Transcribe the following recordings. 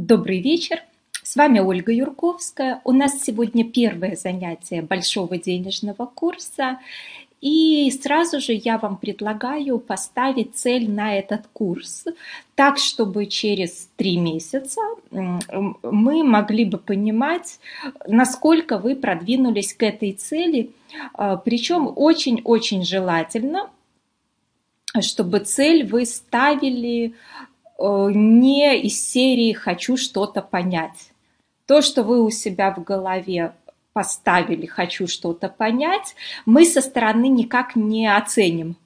Добрый вечер. С вами Ольга Юрковская. У нас сегодня первое занятие большого денежного курса. И сразу же я вам предлагаю поставить цель на этот курс, так, чтобы через три месяца мы могли бы понимать, насколько вы продвинулись к этой цели. А, Причем очень-очень желательно, чтобы цель вы ставили не из серии «хочу что-то понять». То, что вы у себя в голове поставили «хочу что-то понять», мы со стороны никак не оценим.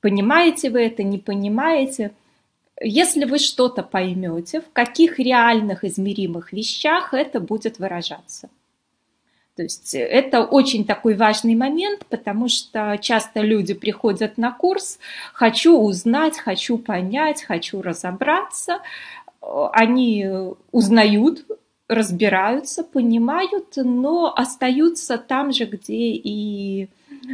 Понимаете вы это, не понимаете? Если вы что-то поймете, в каких реальных измеримых вещах это будет выражаться – то есть это очень такой важный момент, потому что часто люди приходят на курс, хочу узнать, хочу понять, хочу разобраться. Они узнают, разбираются, понимают, но остаются там же, где и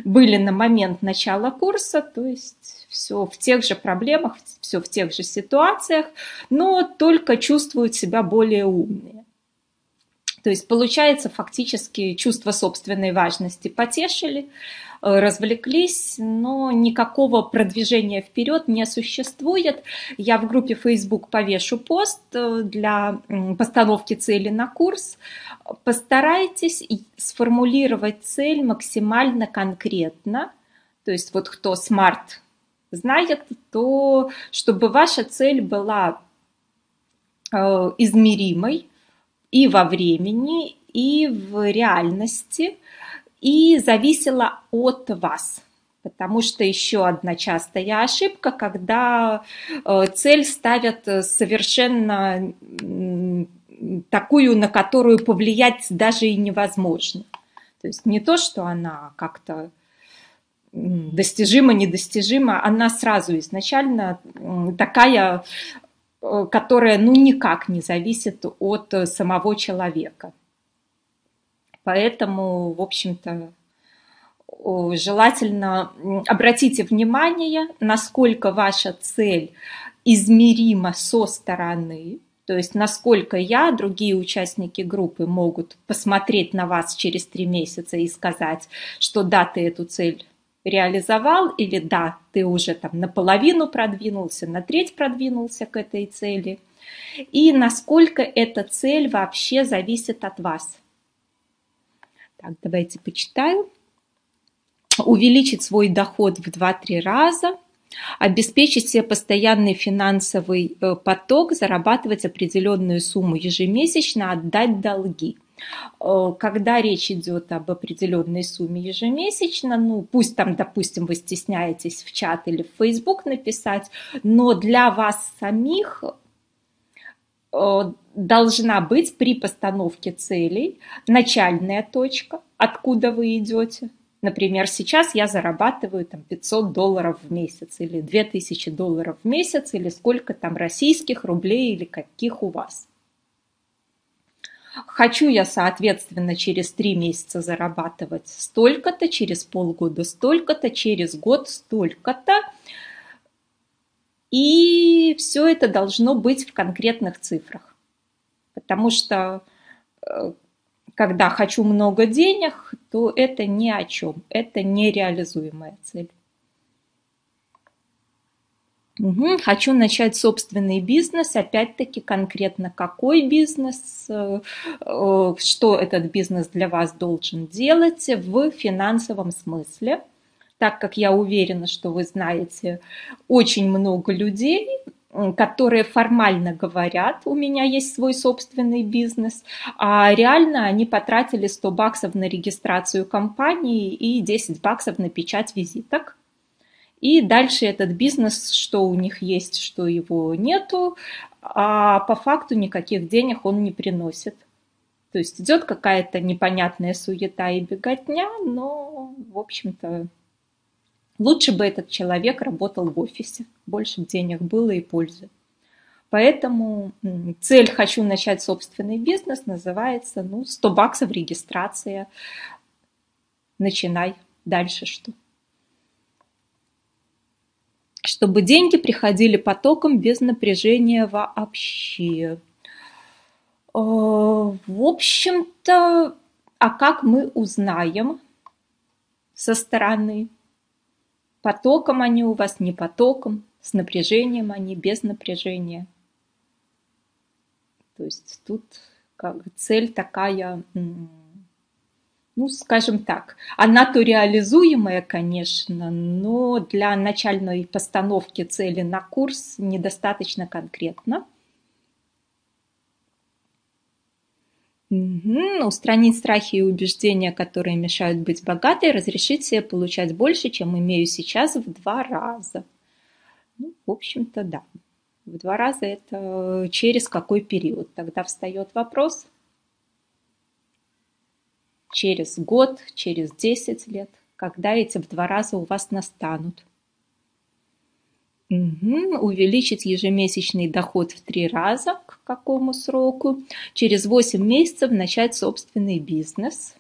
были на момент начала курса, то есть все в тех же проблемах, все в тех же ситуациях, но только чувствуют себя более умные. То есть получается фактически чувство собственной важности потешили, э, развлеклись, но никакого продвижения вперед не существует. Я в группе Facebook повешу пост э, для постановки цели на курс. Постарайтесь сформулировать цель максимально конкретно. То есть вот кто смарт знает, то чтобы ваша цель была э, измеримой, и во времени, и в реальности, и зависело от вас. Потому что еще одна частая ошибка, когда э, цель ставят совершенно такую, на которую повлиять даже и невозможно. То есть не то, что она как-то достижима, недостижима, она сразу изначально такая Э, которая ну никак не зависит от э, самого человека. Поэтому, в общем-то, желательно обратите внимание, насколько ваша цель измерима со стороны, то есть насколько я, другие участники группы могут посмотреть на вас через три месяца и сказать, что да, ты эту цель реализовал, или да, ты уже там наполовину продвинулся, на треть продвинулся к этой цели, и насколько эта цель вообще зависит от вас. Так, давайте почитаю. Увеличить свой доход в 2-3 раза, обеспечить себе постоянный финансовый э, поток, зарабатывать определенную сумму ежемесячно, отдать долги – когда речь идет об определенной сумме ежемесячно, ну пусть там, допустим, вы стесняетесь в чат или в Facebook написать, но для вас самих э, должна быть при постановке целей начальная точка, откуда вы идете. Например, сейчас я зарабатываю там 500 долларов в месяц или 2000 долларов в месяц или сколько там российских рублей или каких у вас. Хочу я, соответственно, через три месяца зарабатывать столько-то, через полгода столько-то, через год столько-то. И все это должно быть в конкретных цифрах. Потому что э, когда хочу много денег, то это ни о чем, это нереализуемая цель. Угу. Хочу начать собственный бизнес. Опять-таки, конкретно какой бизнес, э, э, что этот бизнес для вас должен делать в финансовом смысле. Так как я уверена, что вы знаете очень много людей, которые формально говорят, у меня есть свой собственный бизнес, а реально они потратили 100 баксов на регистрацию компании и 10 баксов на печать визиток. И дальше этот бизнес, что у них есть, что его нету, а по факту никаких денег он не приносит. То есть идет какая-то непонятная суета и беготня, но, в общем-то, лучше бы этот человек работал в офисе. Больше денег было и пользы. Поэтому цель «хочу начать собственный бизнес» называется ну, 100 баксов регистрация. Начинай. Дальше что? Чтобы деньги приходили потоком без напряжения вообще. в общем-то, а как мы узнаем со стороны? Потоком они у вас, не потоком, с напряжением они, без напряжения. То есть тут как цель такая, ну, скажем так, она то реализуемая, конечно, но для начальной постановки цели на курс недостаточно конкретно. Угу. Устранить страхи и убеждения, которые мешают быть богатой, разрешить себе получать больше, чем имею сейчас в два раза. Ну, в общем-то, да. В два раза это через какой период? Тогда встает вопрос. Через год, через 10 лет, когда эти в два раза у вас настанут. Угу. Увеличить ежемесячный доход в три раза, к какому сроку? Через 8 месяцев начать собственный бизнес.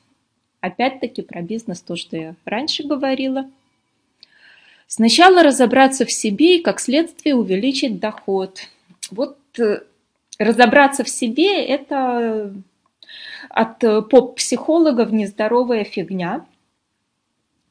Опять-таки про бизнес то, что я раньше говорила – Сначала разобраться в себе и, как следствие, увеличить доход. Вот э, разобраться в себе – это от поп-психологов нездоровая фигня.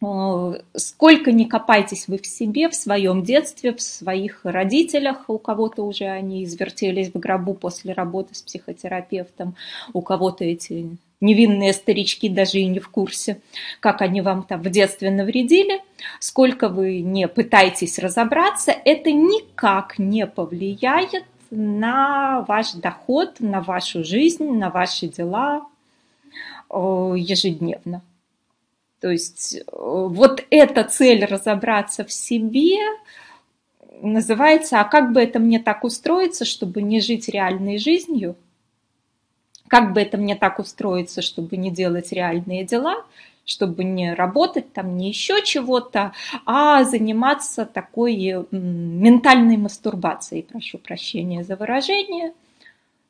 Э, сколько не копайтесь вы в себе, в своем детстве, в своих родителях, у кого-то уже они извертелись в гробу после работы с психотерапевтом, у кого-то эти невинные старички даже и не в курсе, как они вам там в детстве навредили, сколько вы не пытаетесь разобраться, это никак не повлияет на ваш доход, на вашу жизнь, на ваши дела ежедневно. То есть вот эта цель разобраться в себе называется, а как бы это мне так устроиться, чтобы не жить реальной жизнью – как бы это мне так устроиться, чтобы не делать реальные дела, чтобы не работать там, не еще чего-то, а заниматься такой ментальной мастурбацией, прошу прощения за выражение.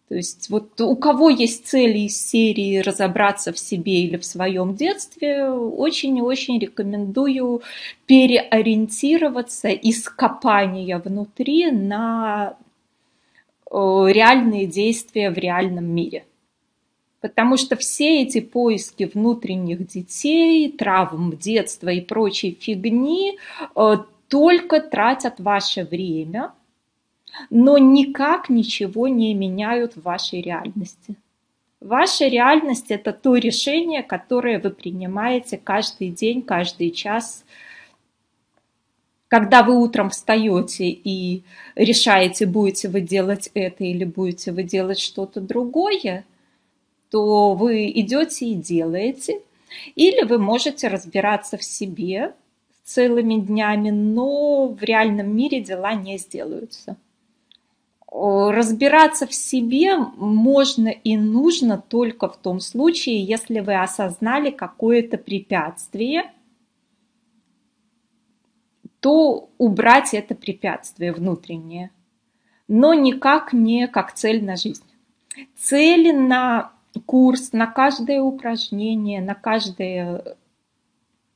То есть вот у кого есть цели из серии разобраться в себе или в своем детстве, очень и очень рекомендую переориентироваться из копания внутри на реальные действия в реальном мире – Потому что все эти поиски внутренних детей, травм детства и прочей фигни э, только тратят ваше время, но никак ничего не меняют в вашей реальности. Ваша реальность – это то решение, которое вы принимаете каждый день, каждый час. Когда вы утром встаете и решаете, будете вы делать это или будете вы делать что-то другое – то вы идете и делаете, или вы можете разбираться в себе целыми днями, но в реальном мире дела не сделаются. Разбираться в себе можно и нужно только в том случае, если вы осознали какое-то препятствие, то убрать это препятствие внутреннее, но никак не как цель на жизнь. Цели на курс, на каждое упражнение, на каждое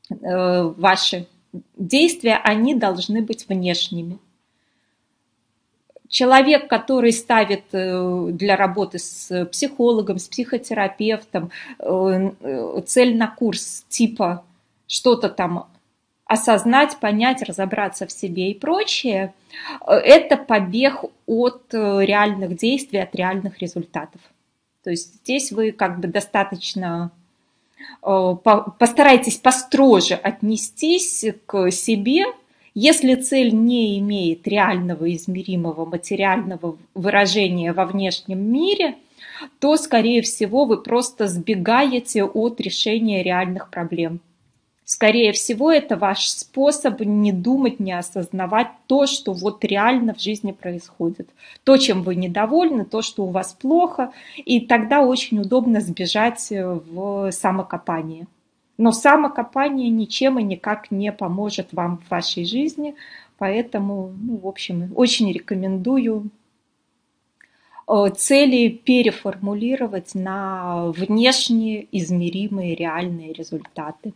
э, ваши действия, они должны быть внешними. Человек, который ставит э, для работы с психологом, с психотерапевтом э, цель на курс типа что-то там осознать, понять, разобраться в себе и прочее, это побег от реальных действий, от реальных результатов. То есть здесь вы как бы достаточно э, постарайтесь построже отнестись к себе, если цель не имеет реального измеримого материального выражения во внешнем мире, то, скорее всего, вы просто сбегаете от решения реальных проблем. Скорее всего, это ваш способ не думать, не осознавать то, что вот реально в жизни происходит. То, чем вы недовольны, то, что у вас плохо. И тогда очень удобно сбежать в самокопание. Но самокопание ничем и никак не поможет вам в вашей жизни. Поэтому, ну, в общем, очень рекомендую э, цели переформулировать на внешние измеримые реальные результаты.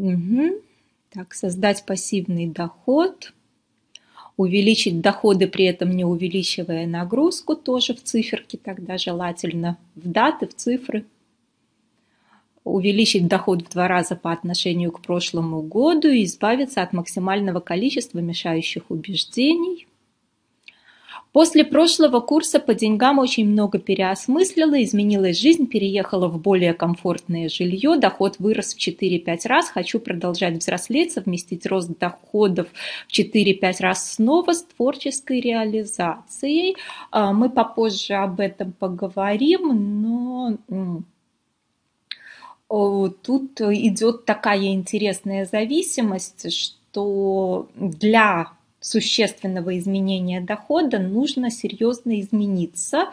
Угу. Так, создать пассивный доход. увеличить доходы, при этом не увеличивая нагрузку, тоже в циферке тогда желательно, в даты, в цифры. Увеличить доход в два раза по отношению к прошлому году и избавиться от максимального количества мешающих убеждений – После прошлого курса по деньгам очень много переосмыслила, изменилась жизнь, переехала в более комфортное жилье, доход вырос в 4-5 раз, хочу продолжать взрослеть, совместить рост доходов в 4-5 раз снова с творческой реализацией. А, мы попозже об этом поговорим, но тут идет такая интересная зависимость, что для существенного изменения дохода нужно серьезно измениться.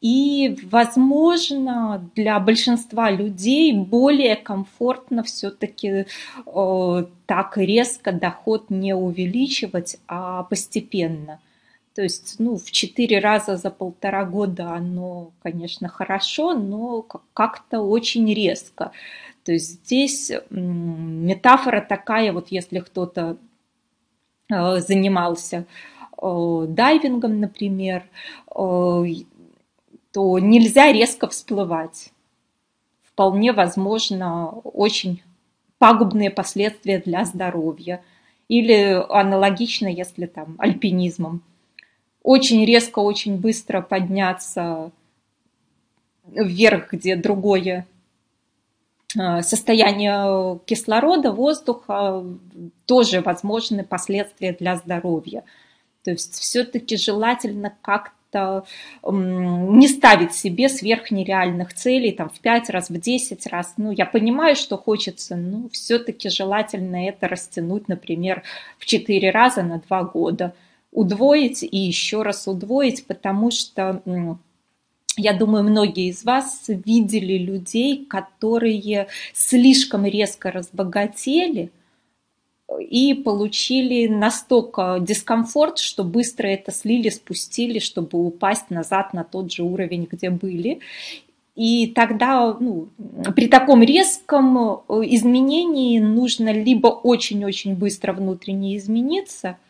И, возможно, для большинства людей более комфортно все-таки э, так резко доход не увеличивать, а постепенно. То есть, ну, в четыре раза за полтора года оно, конечно, хорошо, но как-то очень резко. То есть здесь метафора такая, вот если кто-то занимался э, дайвингом, например, э, то нельзя резко всплывать. Вполне возможно очень пагубные последствия для здоровья. Или аналогично, если там альпинизмом. Очень резко, очень быстро подняться вверх, где другое Э, состояние кислорода, воздуха, тоже возможны последствия для здоровья. То есть все-таки желательно как-то не ставить себе сверхнереальных целей, там, в 5 раз, в 10 раз. Ну, я понимаю, что хочется, но все-таки желательно это растянуть, например, в 4 раза на 2 года. Удвоить и еще раз удвоить, потому что я думаю, многие из вас видели людей, которые слишком резко разбогатели и получили настолько дискомфорт, что быстро это слили, спустили, чтобы упасть назад на тот же уровень, где были. И тогда ну, при таком резком изменении нужно либо очень-очень быстро внутренне измениться –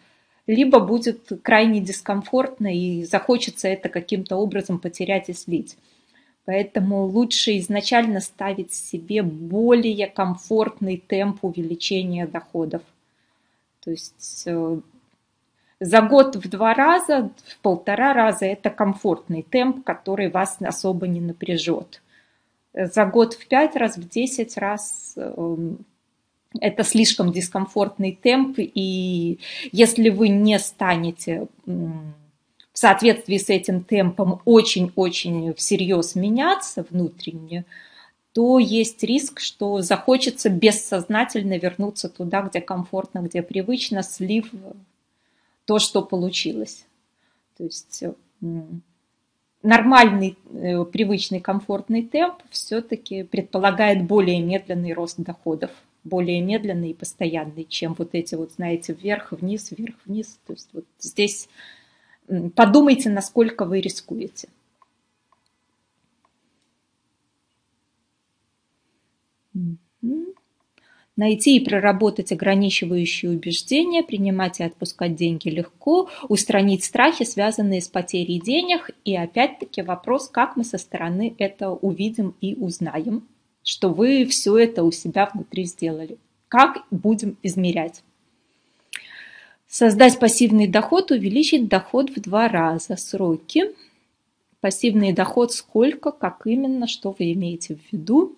либо будет крайне дискомфортно и захочется это каким-то образом потерять и слить. Поэтому лучше изначально ставить себе более комфортный темп увеличения доходов. То есть э, за год в два раза, в полтора раза это комфортный темп, который вас особо не напряжет. За год в пять раз, в десять раз эм, это слишком дискомфортный темп, и если вы не станете в соответствии с этим темпом очень-очень всерьез меняться внутренне, то есть риск, что захочется бессознательно вернуться туда, где комфортно, где привычно, слив то, что получилось. То есть нормальный, э, привычный, комфортный темп все-таки предполагает более медленный рост доходов более медленный и постоянный, чем вот эти вот, знаете, вверх-вниз, вверх-вниз. То есть вот здесь подумайте, насколько вы рискуете. Найти и проработать ограничивающие убеждения, принимать и отпускать деньги легко, устранить страхи, связанные с потерей денег. И опять-таки вопрос, как мы со стороны это увидим и узнаем что вы все это у себя внутри сделали. Как будем измерять? Создать пассивный доход, увеличить доход в два раза. Сроки. Пассивный доход сколько, как именно, что вы имеете в виду.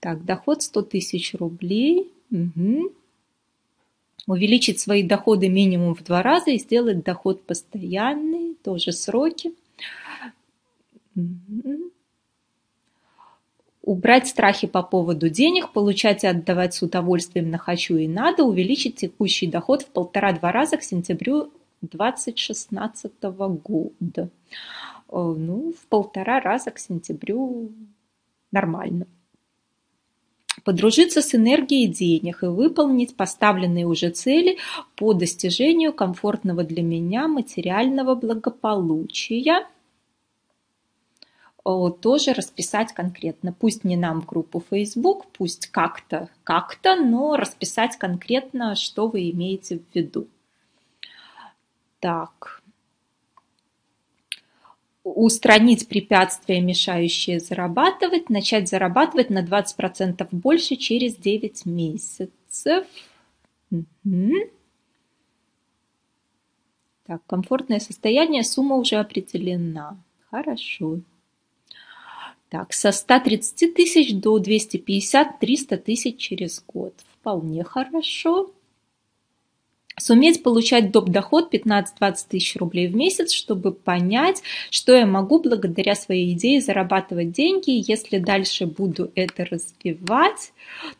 Так, доход 100 тысяч рублей. Угу. Увеличить свои доходы минимум в два раза и сделать доход постоянный. Тоже сроки. Угу убрать страхи по поводу денег, получать и отдавать с удовольствием на хочу и надо, увеличить текущий доход в полтора-два раза к сентябрю 2016 года. Ну, в полтора раза к сентябрю нормально. Подружиться с энергией денег и выполнить поставленные уже цели по достижению комфортного для меня материального благополучия – тоже расписать конкретно. Пусть не нам в группу Facebook, пусть как-то, как-то, но расписать конкретно, что вы имеете в виду. Так. Устранить препятствия, мешающие зарабатывать, начать зарабатывать на 20% больше через 9 месяцев. Так, комфортное состояние, сумма уже определена. Хорошо. Так, со 130 тысяч до 250-300 тысяч через год. Вполне хорошо. Суметь получать доп. доход 15-20 тысяч рублей в месяц, чтобы понять, что я могу благодаря своей идее зарабатывать деньги. Если дальше буду это развивать,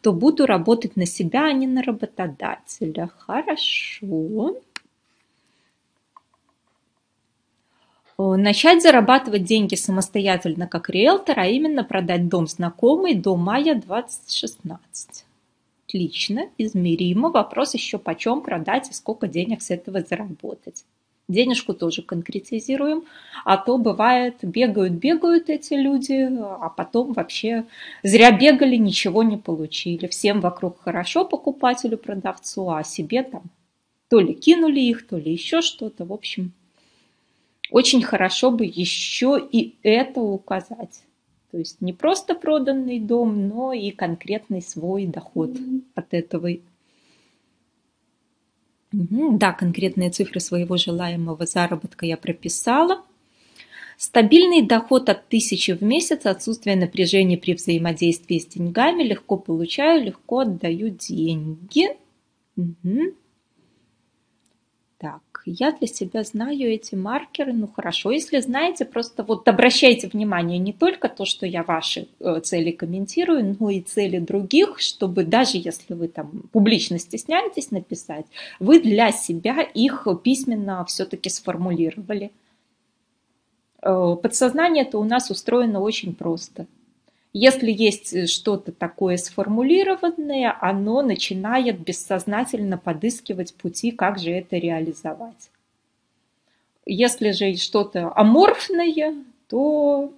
то буду работать на себя, а не на работодателя. Хорошо. Начать зарабатывать деньги самостоятельно как риэлтор, а именно продать дом знакомый до мая 2016. Отлично, измеримо. Вопрос еще почем продать и сколько денег с этого заработать. Денежку тоже конкретизируем, а то бывает, бегают-бегают эти люди, а потом вообще зря бегали, ничего не получили. Всем вокруг хорошо покупателю, продавцу, а себе там то ли кинули их, то ли еще что-то. В общем, очень хорошо бы еще и это указать. То есть не просто проданный дом, но и конкретный свой доход от этого. Да, конкретные цифры своего желаемого заработка я прописала. Стабильный доход от тысячи в месяц, отсутствие напряжения при взаимодействии с деньгами, легко получаю, легко отдаю деньги. Угу. Я для себя знаю эти маркеры, ну хорошо, если знаете, просто вот обращайте внимание не только то, что я ваши э, цели комментирую, но и цели других, чтобы даже если вы там публично стесняетесь написать, вы для себя их письменно все-таки сформулировали. Э, подсознание-то у нас устроено очень просто – если есть э, что-то такое сформулированное, оно начинает бессознательно подыскивать пути, как же это реализовать. Если же что-то аморфное, то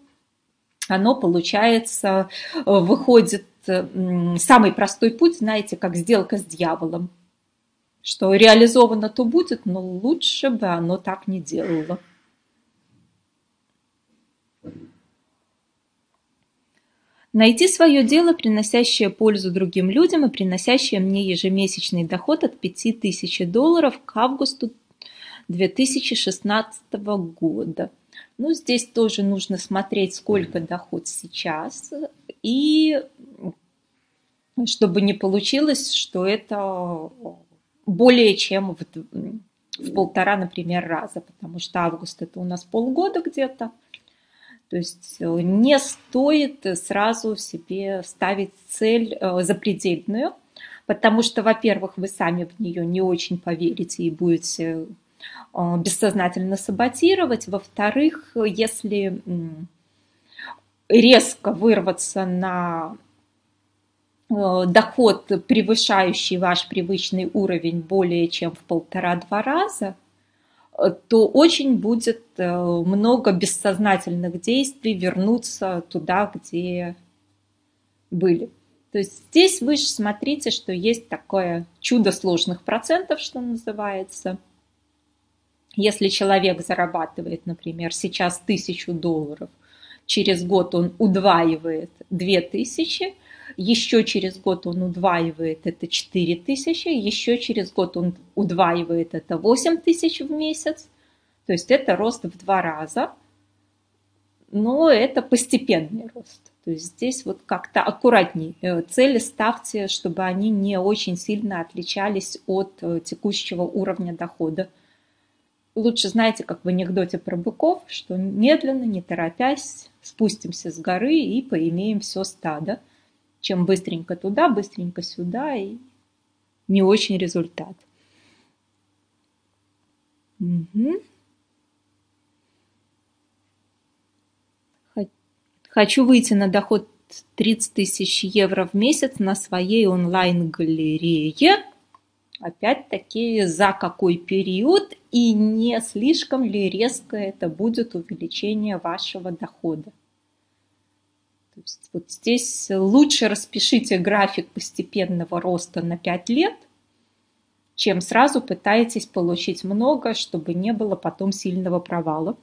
оно, получается, э, выходит э, самый простой путь, знаете, как сделка с дьяволом. Что реализовано то будет, но лучше бы оно так не делало. Найти свое дело, приносящее пользу другим людям и приносящее мне ежемесячный доход от 5000 долларов к августу 2016 года. Ну, здесь тоже нужно смотреть, сколько доход сейчас, и чтобы не получилось, что это более чем в, в полтора, например, раза, потому что август это у нас полгода где-то, то есть э, не стоит сразу себе ставить цель э, запредельную, потому что, во-первых, вы сами в нее не очень поверите и будете э, бессознательно саботировать. Во-вторых, если резко вырваться на доход, превышающий ваш привычный уровень более чем в полтора-два раза – то очень будет э, много бессознательных действий вернуться туда, где были. То есть здесь вы же смотрите, что есть такое чудо сложных процентов, что называется. Если человек зарабатывает, например, сейчас тысячу долларов, через год он удваивает две тысячи, еще через год он удваивает это 4 тысячи, еще через год он удваивает это 8 тысяч в месяц. То есть это рост в два раза, но это постепенный рост. То есть здесь вот как-то аккуратней э, цели ставьте, чтобы они не очень сильно отличались от э, текущего уровня дохода. Лучше знаете, как в анекдоте про быков, что медленно, не торопясь, спустимся с горы и поимеем все стадо чем быстренько туда, быстренько сюда, и не очень результат. Угу. Хочу выйти на доход 30 тысяч евро в месяц на своей онлайн-галерее. Опять-таки, за какой период и не слишком ли резко это будет увеличение вашего дохода. То есть вот здесь лучше распишите график постепенного роста на 5 лет, чем сразу пытаетесь получить много, чтобы не было потом сильного провала.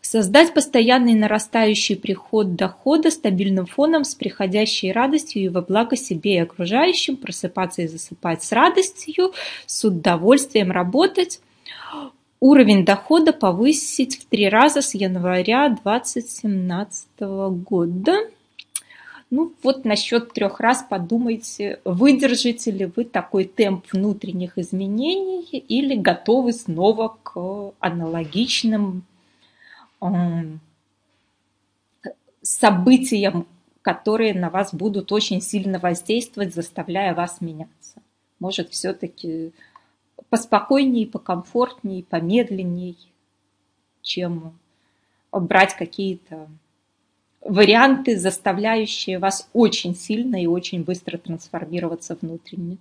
Создать постоянный нарастающий приход дохода стабильным фоном с приходящей радостью и во благо себе и окружающим, просыпаться и засыпать с радостью, с удовольствием работать, уровень дохода повысить в три раза с января 2017 года. Ну вот насчет трех раз подумайте, выдержите ли вы такой темп внутренних изменений или готовы снова к аналогичным событиям, которые на вас будут очень сильно воздействовать, заставляя вас меняться. Может, все-таки поспокойнее, покомфортнее, помедленнее, чем брать какие-то варианты, заставляющие вас очень сильно и очень быстро трансформироваться внутренне.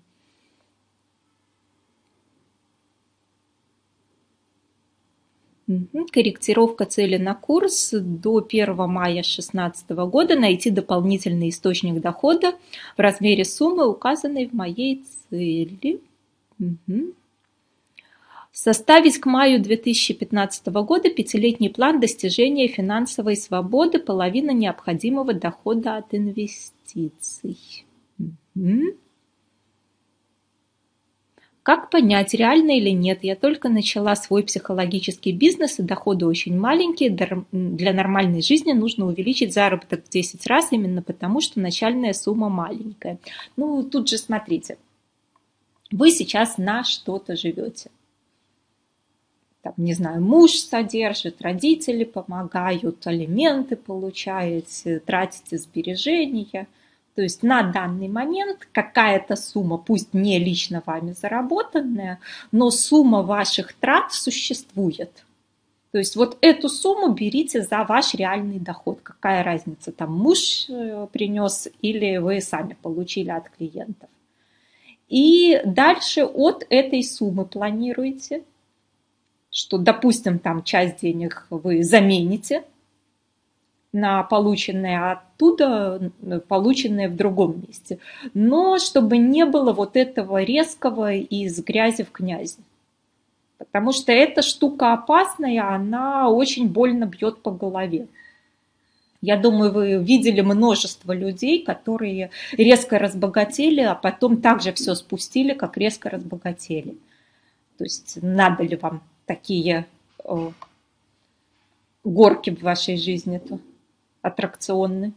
Корректировка цели на курс до 1 мая 2016 года. Найти дополнительный источник дохода в размере суммы, указанной в моей цели. Угу. Составить к маю 2015 года пятилетний план достижения финансовой свободы, половина необходимого дохода от инвестиций. Как понять, реально или нет? Я только начала свой психологический бизнес, и доходы очень маленькие. Для нормальной жизни нужно увеличить заработок в 10 раз, именно потому что начальная сумма маленькая. Ну, тут же смотрите. Вы сейчас на что-то живете там, не знаю, муж содержит, родители помогают, алименты получаете, тратите сбережения. То есть на данный момент какая-то сумма, пусть не лично вами заработанная, но сумма ваших трат существует. То есть вот эту сумму берите за ваш реальный доход. Какая разница, там муж э, принес или вы сами получили от клиентов. И дальше от этой суммы планируете – что, допустим, там часть денег вы замените на полученные оттуда, полученные в другом месте. Но чтобы не было вот этого резкого из грязи в князи. Потому что эта штука опасная, она очень больно бьет по голове. Я думаю, вы видели множество людей, которые резко разбогатели, а потом также все спустили, как резко разбогатели. То есть надо ли вам такие о, горки в вашей жизни-то, аттракционные.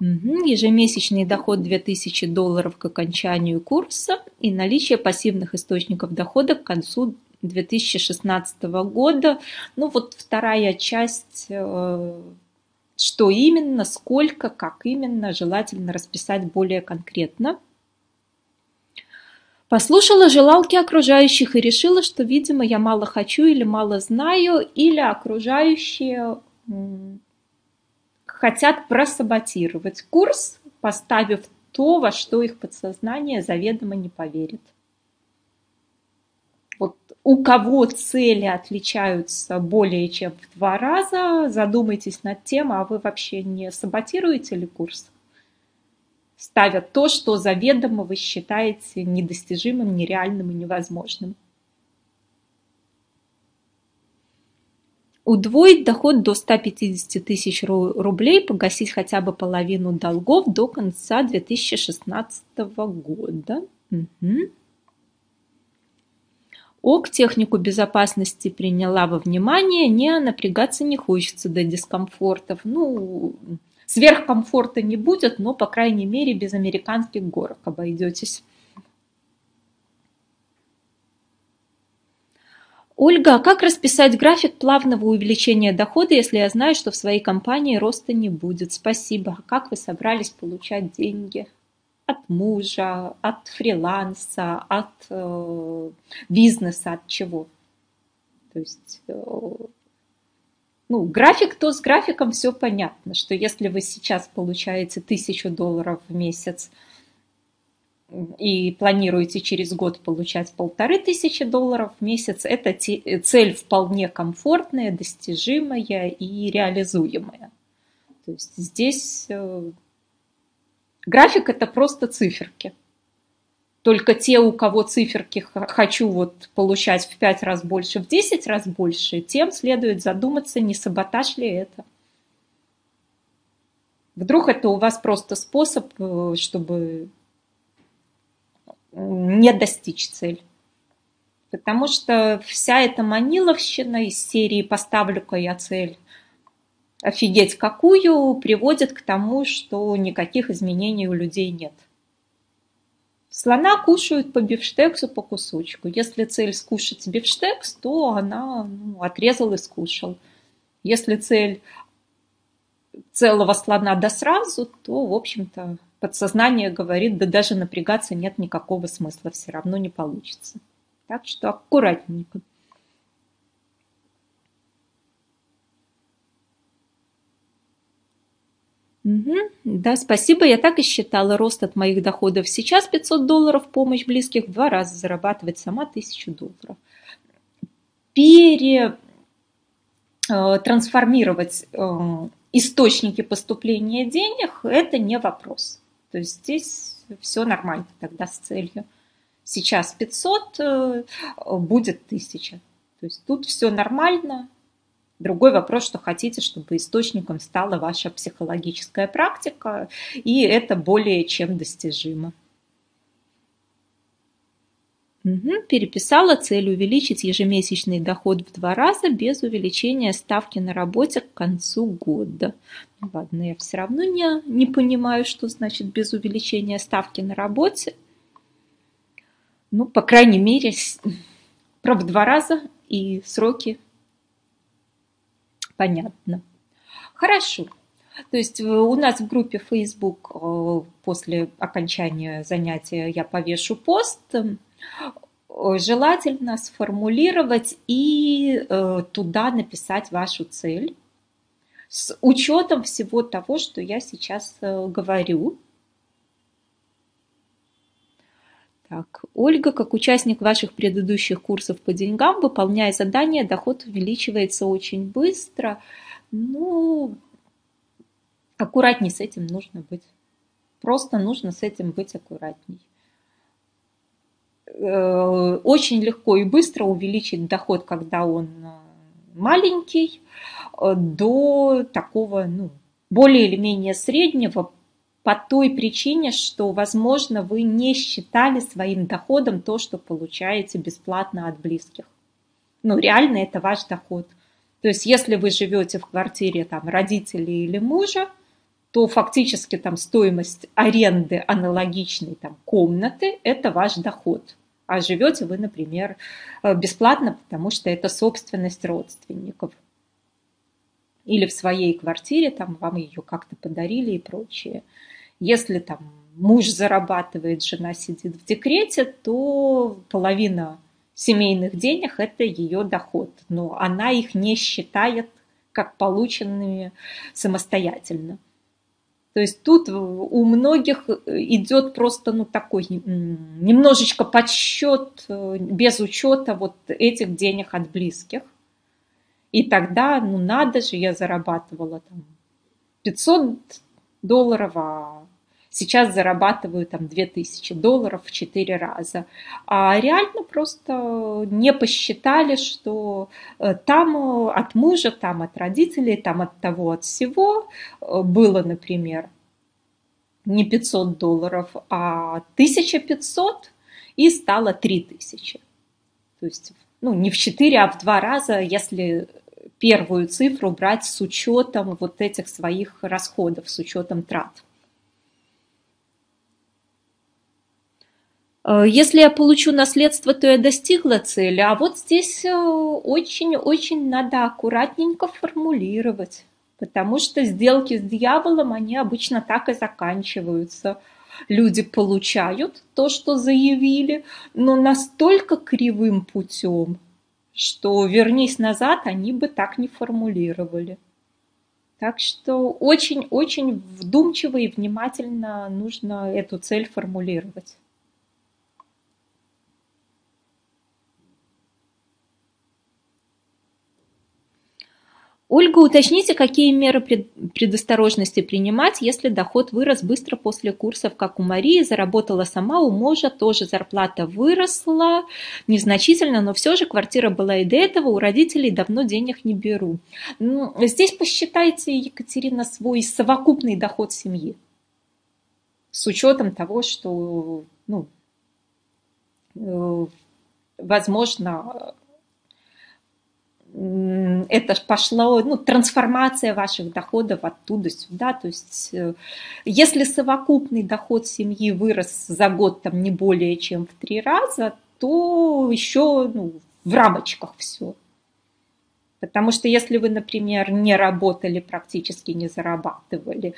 Угу. Ежемесячный доход 2000 долларов к окончанию курса и наличие пассивных источников дохода к концу 2016 года. Ну вот вторая часть э, что именно, сколько, как именно, желательно расписать более конкретно. Послушала желалки окружающих и решила, что, видимо, я мало хочу или мало знаю, или окружающие хотят просаботировать курс, поставив то, во что их подсознание заведомо не поверит у кого цели отличаются более чем в два раза, задумайтесь над тем, а вы вообще не саботируете ли курс? Ставя то, что заведомо вы считаете недостижимым, нереальным и невозможным. Удвоить доход до 150 тысяч рублей, погасить хотя бы половину долгов до конца 2016 года. Угу. ОК технику безопасности приняла во внимание, не напрягаться не хочется до дискомфортов. Ну, сверхкомфорта не будет, но, по крайней мере, без американских горок обойдетесь. Ольга, а как расписать график плавного увеличения дохода, если я знаю, что в своей компании роста не будет? Спасибо. А как вы собрались получать деньги? От мужа, от фриланса, от э, бизнеса, от чего. То есть, э, ну, график, то с графиком все понятно, что если вы сейчас получаете тысячу долларов в месяц и планируете через год получать полторы тысячи долларов в месяц, это цель вполне комфортная, достижимая и реализуемая. То есть здесь э, график это просто циферки. Только те, у кого циферки хочу вот получать в 5 раз больше, в 10 раз больше, тем следует задуматься, не саботаж ли это. Вдруг это у вас просто способ, э, чтобы не достичь цель. Потому что вся эта маниловщина из серии «Поставлю-ка я цель», офигеть какую, приводит к тому, что никаких изменений у людей нет. Слона кушают по бифштексу по кусочку. Если цель скушать бифштекс, то она ну, отрезал и скушал. Если цель целого слона да сразу, то, в общем-то, подсознание говорит, да даже напрягаться нет никакого смысла, все равно не получится. Так что аккуратненько. Угу. Да, спасибо. Я так и считала. Рост от моих доходов сейчас 500 долларов, помощь близких в два раза, зарабатывать сама 1000 долларов. Пере э, трансформировать э, источники поступления денег – это не вопрос. То есть здесь все нормально тогда с целью. Сейчас 500, э, будет 1000. То есть тут все нормально, Другой вопрос, что хотите, чтобы источником стала ваша психологическая практика, и это более чем достижимо. Угу. Переписала цель увеличить ежемесячный доход в два раза без увеличения ставки на работе к концу года. Ну, ладно, я все равно не, не понимаю, что значит без увеличения ставки на работе. Ну, по крайней мере, про в два раза и сроки понятно. Хорошо. То есть э, у нас в группе Facebook э, после окончания занятия я повешу пост. Э, желательно сформулировать и туда написать вашу цель с учетом всего того, что я сейчас говорю. Так, Ольга, как участник ваших предыдущих курсов по деньгам, выполняя задания, доход увеличивается очень быстро. Ну, аккуратней с этим нужно быть. Просто нужно с этим быть аккуратней. Э, очень легко и быстро увеличить доход, когда он э, маленький, э, до такого, ну, более или менее среднего по той причине, что, возможно, вы не считали своим доходом то, что получаете бесплатно от близких. Ну, реально это ваш доход. То есть, если вы живете в квартире там, родителей или мужа, то фактически там стоимость аренды аналогичной там, комнаты – это ваш доход. А живете вы, например, э, бесплатно, потому что это собственность родственников. Или в своей квартире, там вам ее как-то подарили и прочее. Если там муж зарабатывает, жена сидит в декрете, то половина семейных денег – это ее доход, но она их не считает как полученными самостоятельно. То есть тут у многих идет просто ну, такой немножечко подсчет без учета вот этих денег от близких. И тогда, ну надо же, я зарабатывала там 500 долларов, а сейчас зарабатываю там 2000 долларов в 4 раза. А реально просто не посчитали, что э, там э, от мужа, там от родителей, там от того, от всего э, было, например, не 500 долларов, а 1500 и стало 3000. То есть, ну, не в 4, а в 2 раза, если первую цифру брать с учетом вот этих своих расходов, с учетом трат. Э, если я получу наследство, то я достигла цели. А вот здесь очень-очень э, надо аккуратненько формулировать, потому что сделки с дьяволом, они обычно так и заканчиваются. Люди получают то, что заявили, но настолько кривым путем, что вернись назад, они бы так не формулировали. Так что очень-очень вдумчиво и внимательно нужно эту цель формулировать. Ольга, уточните, какие меры предосторожности принимать, если доход вырос быстро после курсов, как у Марии, заработала сама, у мужа тоже зарплата выросла, незначительно, но все же квартира была и до этого, у родителей давно денег не беру. Ну, здесь посчитайте, Екатерина, свой совокупный доход семьи с учетом того, что, ну, э, возможно, это пошло, ну, трансформация ваших доходов оттуда сюда. То есть, э, если совокупный доход семьи вырос за год там не более чем в три раза, то еще ну, в рамочках все. Потому что если вы, например, не работали, практически не зарабатывали,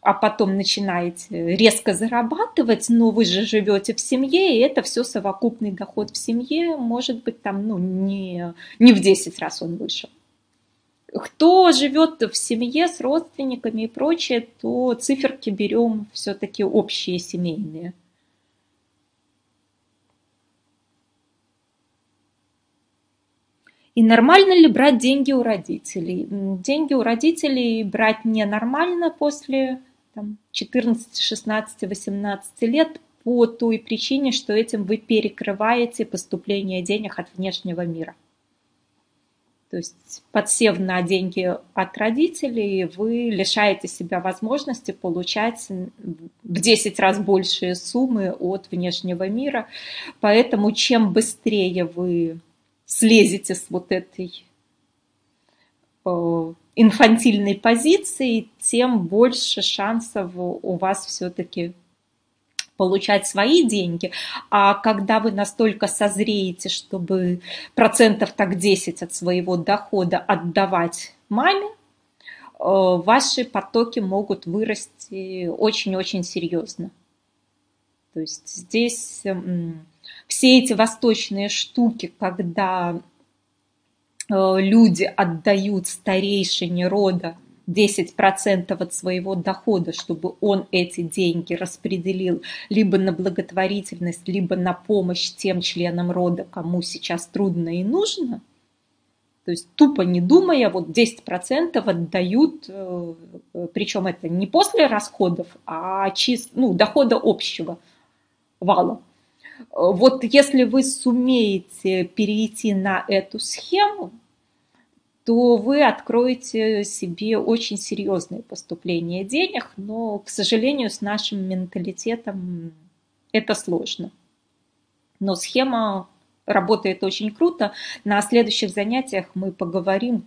а потом начинаете резко зарабатывать, но вы же живете в семье, и это все совокупный доход в семье, может быть, там, ну, не, не в 10 раз он вышел. Кто живет в семье с родственниками и прочее, то циферки берем все-таки общие семейные. И нормально ли брать деньги у родителей? Деньги у родителей брать ненормально после там, 14, 16, 18 лет по той причине, что этим вы перекрываете поступление денег от внешнего мира. То есть, подсев на деньги от родителей, вы лишаете себя возможности получать в 10 раз большие суммы от внешнего мира. Поэтому чем быстрее вы слезете с вот этой э, инфантильной позиции, тем больше шансов у вас все-таки получать свои деньги. А когда вы настолько созреете, чтобы процентов так 10 от своего дохода отдавать маме, э, ваши потоки могут вырасти очень-очень серьезно. То есть здесь все эти восточные штуки, когда Э, люди отдают старейшине рода 10% от своего дохода, чтобы он эти деньги распределил либо на благотворительность, либо на помощь тем членам рода, кому сейчас трудно и нужно. То есть тупо не думая, вот 10% отдают, э, причем это не после расходов, а чист, ну, дохода общего вала. Вот если вы сумеете перейти на эту схему, то вы откроете себе очень серьезное поступление денег, но, к сожалению, с нашим менталитетом это сложно. Но схема работает очень круто. На следующих занятиях мы поговорим,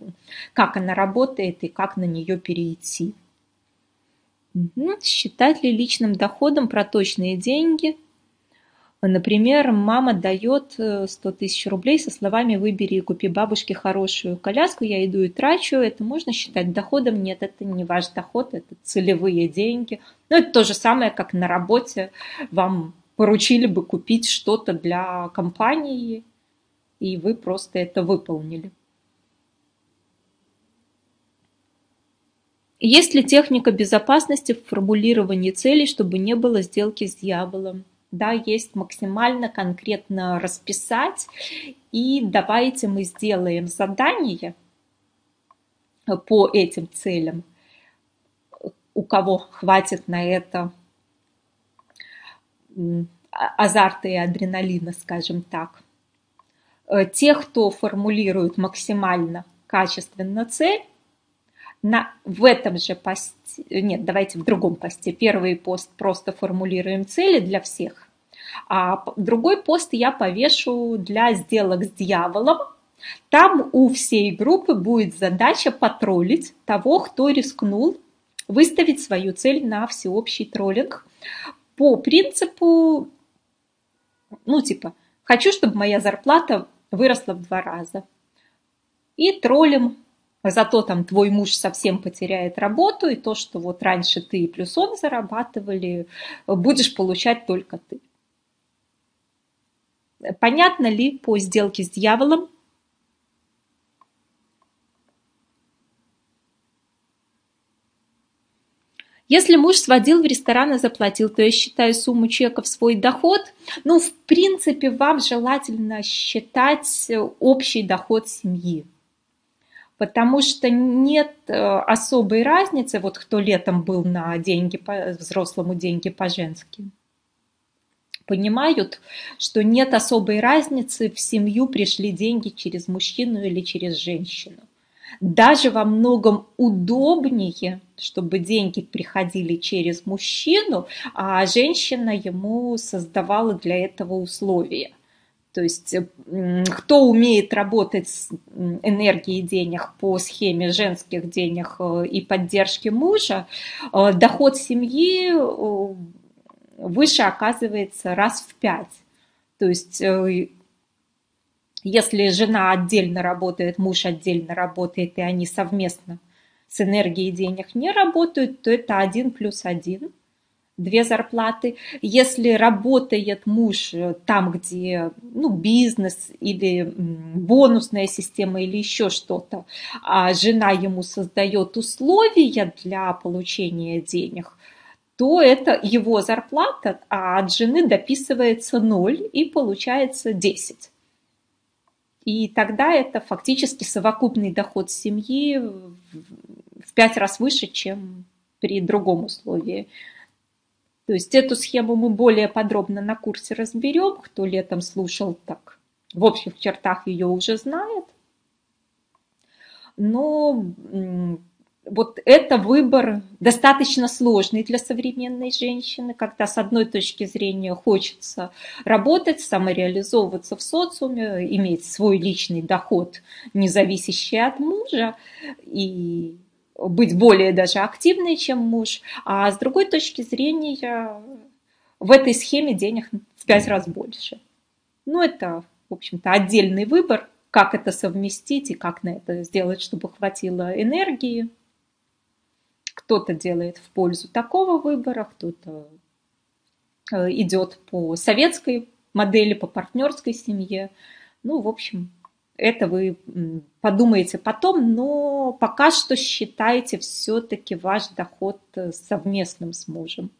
как она работает и как на нее перейти. Считать ли личным доходом проточные деньги – Например, мама дает 100 э, тысяч рублей со словами «выбери и купи бабушке хорошую коляску, я иду и трачу». Это можно считать доходом? Нет, это не ваш доход, это целевые деньги. Но это то же самое, как на работе вам поручили бы купить что-то для компании, и вы просто это выполнили. Есть ли техника безопасности в формулировании целей, чтобы не было сделки с дьяволом? Да, есть максимально конкретно расписать. И давайте мы сделаем задание по этим целям. У кого хватит на это азарта и адреналина, скажем так. Э, тех, кто формулирует максимально качественно цель, на, в этом же посте, нет, давайте в другом посте. Первый пост просто формулируем цели для всех, а другой пост я повешу для сделок с дьяволом. Там у всей группы будет задача потроллить того, кто рискнул выставить свою цель на всеобщий троллинг по принципу, ну типа, хочу, чтобы моя зарплата выросла в два раза. И троллим Зато там твой муж совсем потеряет работу, и то, что вот раньше ты плюс он зарабатывали, будешь получать только ты. Понятно ли по сделке с дьяволом? Если муж сводил в ресторан и заплатил, то я считаю сумму чека в свой доход. Ну, в принципе, вам желательно считать общий доход семьи потому что нет э, особой разницы, вот кто летом был на деньги по взрослому, деньги по-женски, понимают, что нет особой разницы, в семью пришли деньги через мужчину или через женщину. Даже во многом удобнее, чтобы деньги приходили через мужчину, а женщина ему создавала для этого условия. То есть кто умеет работать с энергией денег по схеме женских денег э, и поддержки мужа, э, доход семьи э, выше оказывается раз в пять. То есть если жена отдельно работает, муж отдельно работает, и они совместно с энергией денег не работают, то это один плюс один – две зарплаты. Если работает муж э, там, где ну, бизнес или бонусная система или еще что-то, а жена ему создает условия для получения денег, то это его зарплата, а от жены дописывается 0 и получается 10. И тогда это фактически совокупный доход семьи в пять раз выше, чем при другом условии. То есть эту схему мы более подробно на курсе разберем. Кто летом слушал, так в общих чертах ее уже знает. Но вот это выбор достаточно сложный для современной женщины, когда с одной точки зрения хочется работать, самореализовываться в социуме, иметь свой личный доход, не зависящий от мужа, и быть более даже активной, чем муж, а с другой точки зрения в этой схеме денег в пять раз больше. Ну, это, в общем-то, отдельный выбор, как это совместить и как на это сделать, чтобы хватило энергии. Кто-то делает в пользу такого выбора, кто-то э, идет по советской модели, по партнерской семье. Ну, в общем, это вы подумаете потом, но пока что считайте все-таки ваш доход э, совместным с мужем.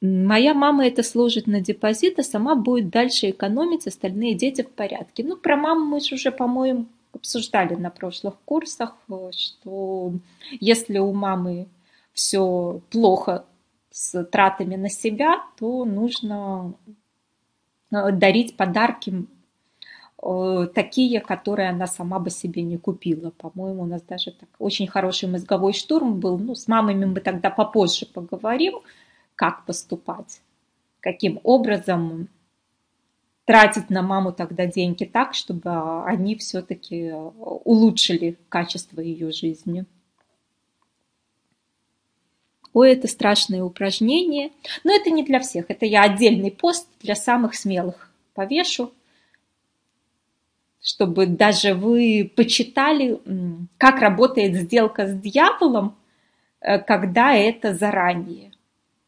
Моя мама это сложит на депозит, а сама будет дальше экономить, остальные дети в порядке. Ну, про маму мы же уже, по-моему, обсуждали на прошлых курсах, э, что если у мамы все плохо с тратами на себя, то нужно э, дарить подарки э, такие, которые она сама бы себе не купила. По-моему, у нас даже так очень хороший мозговой штурм был. Ну, с мамами мы тогда попозже поговорим, как поступать, каким образом тратить на маму тогда деньги так, чтобы они все-таки улучшили качество ее жизни. Ой, это страшное упражнение. Но это не для всех. Это я отдельный пост для самых смелых повешу, чтобы даже вы почитали, как работает сделка с дьяволом, э, когда это заранее.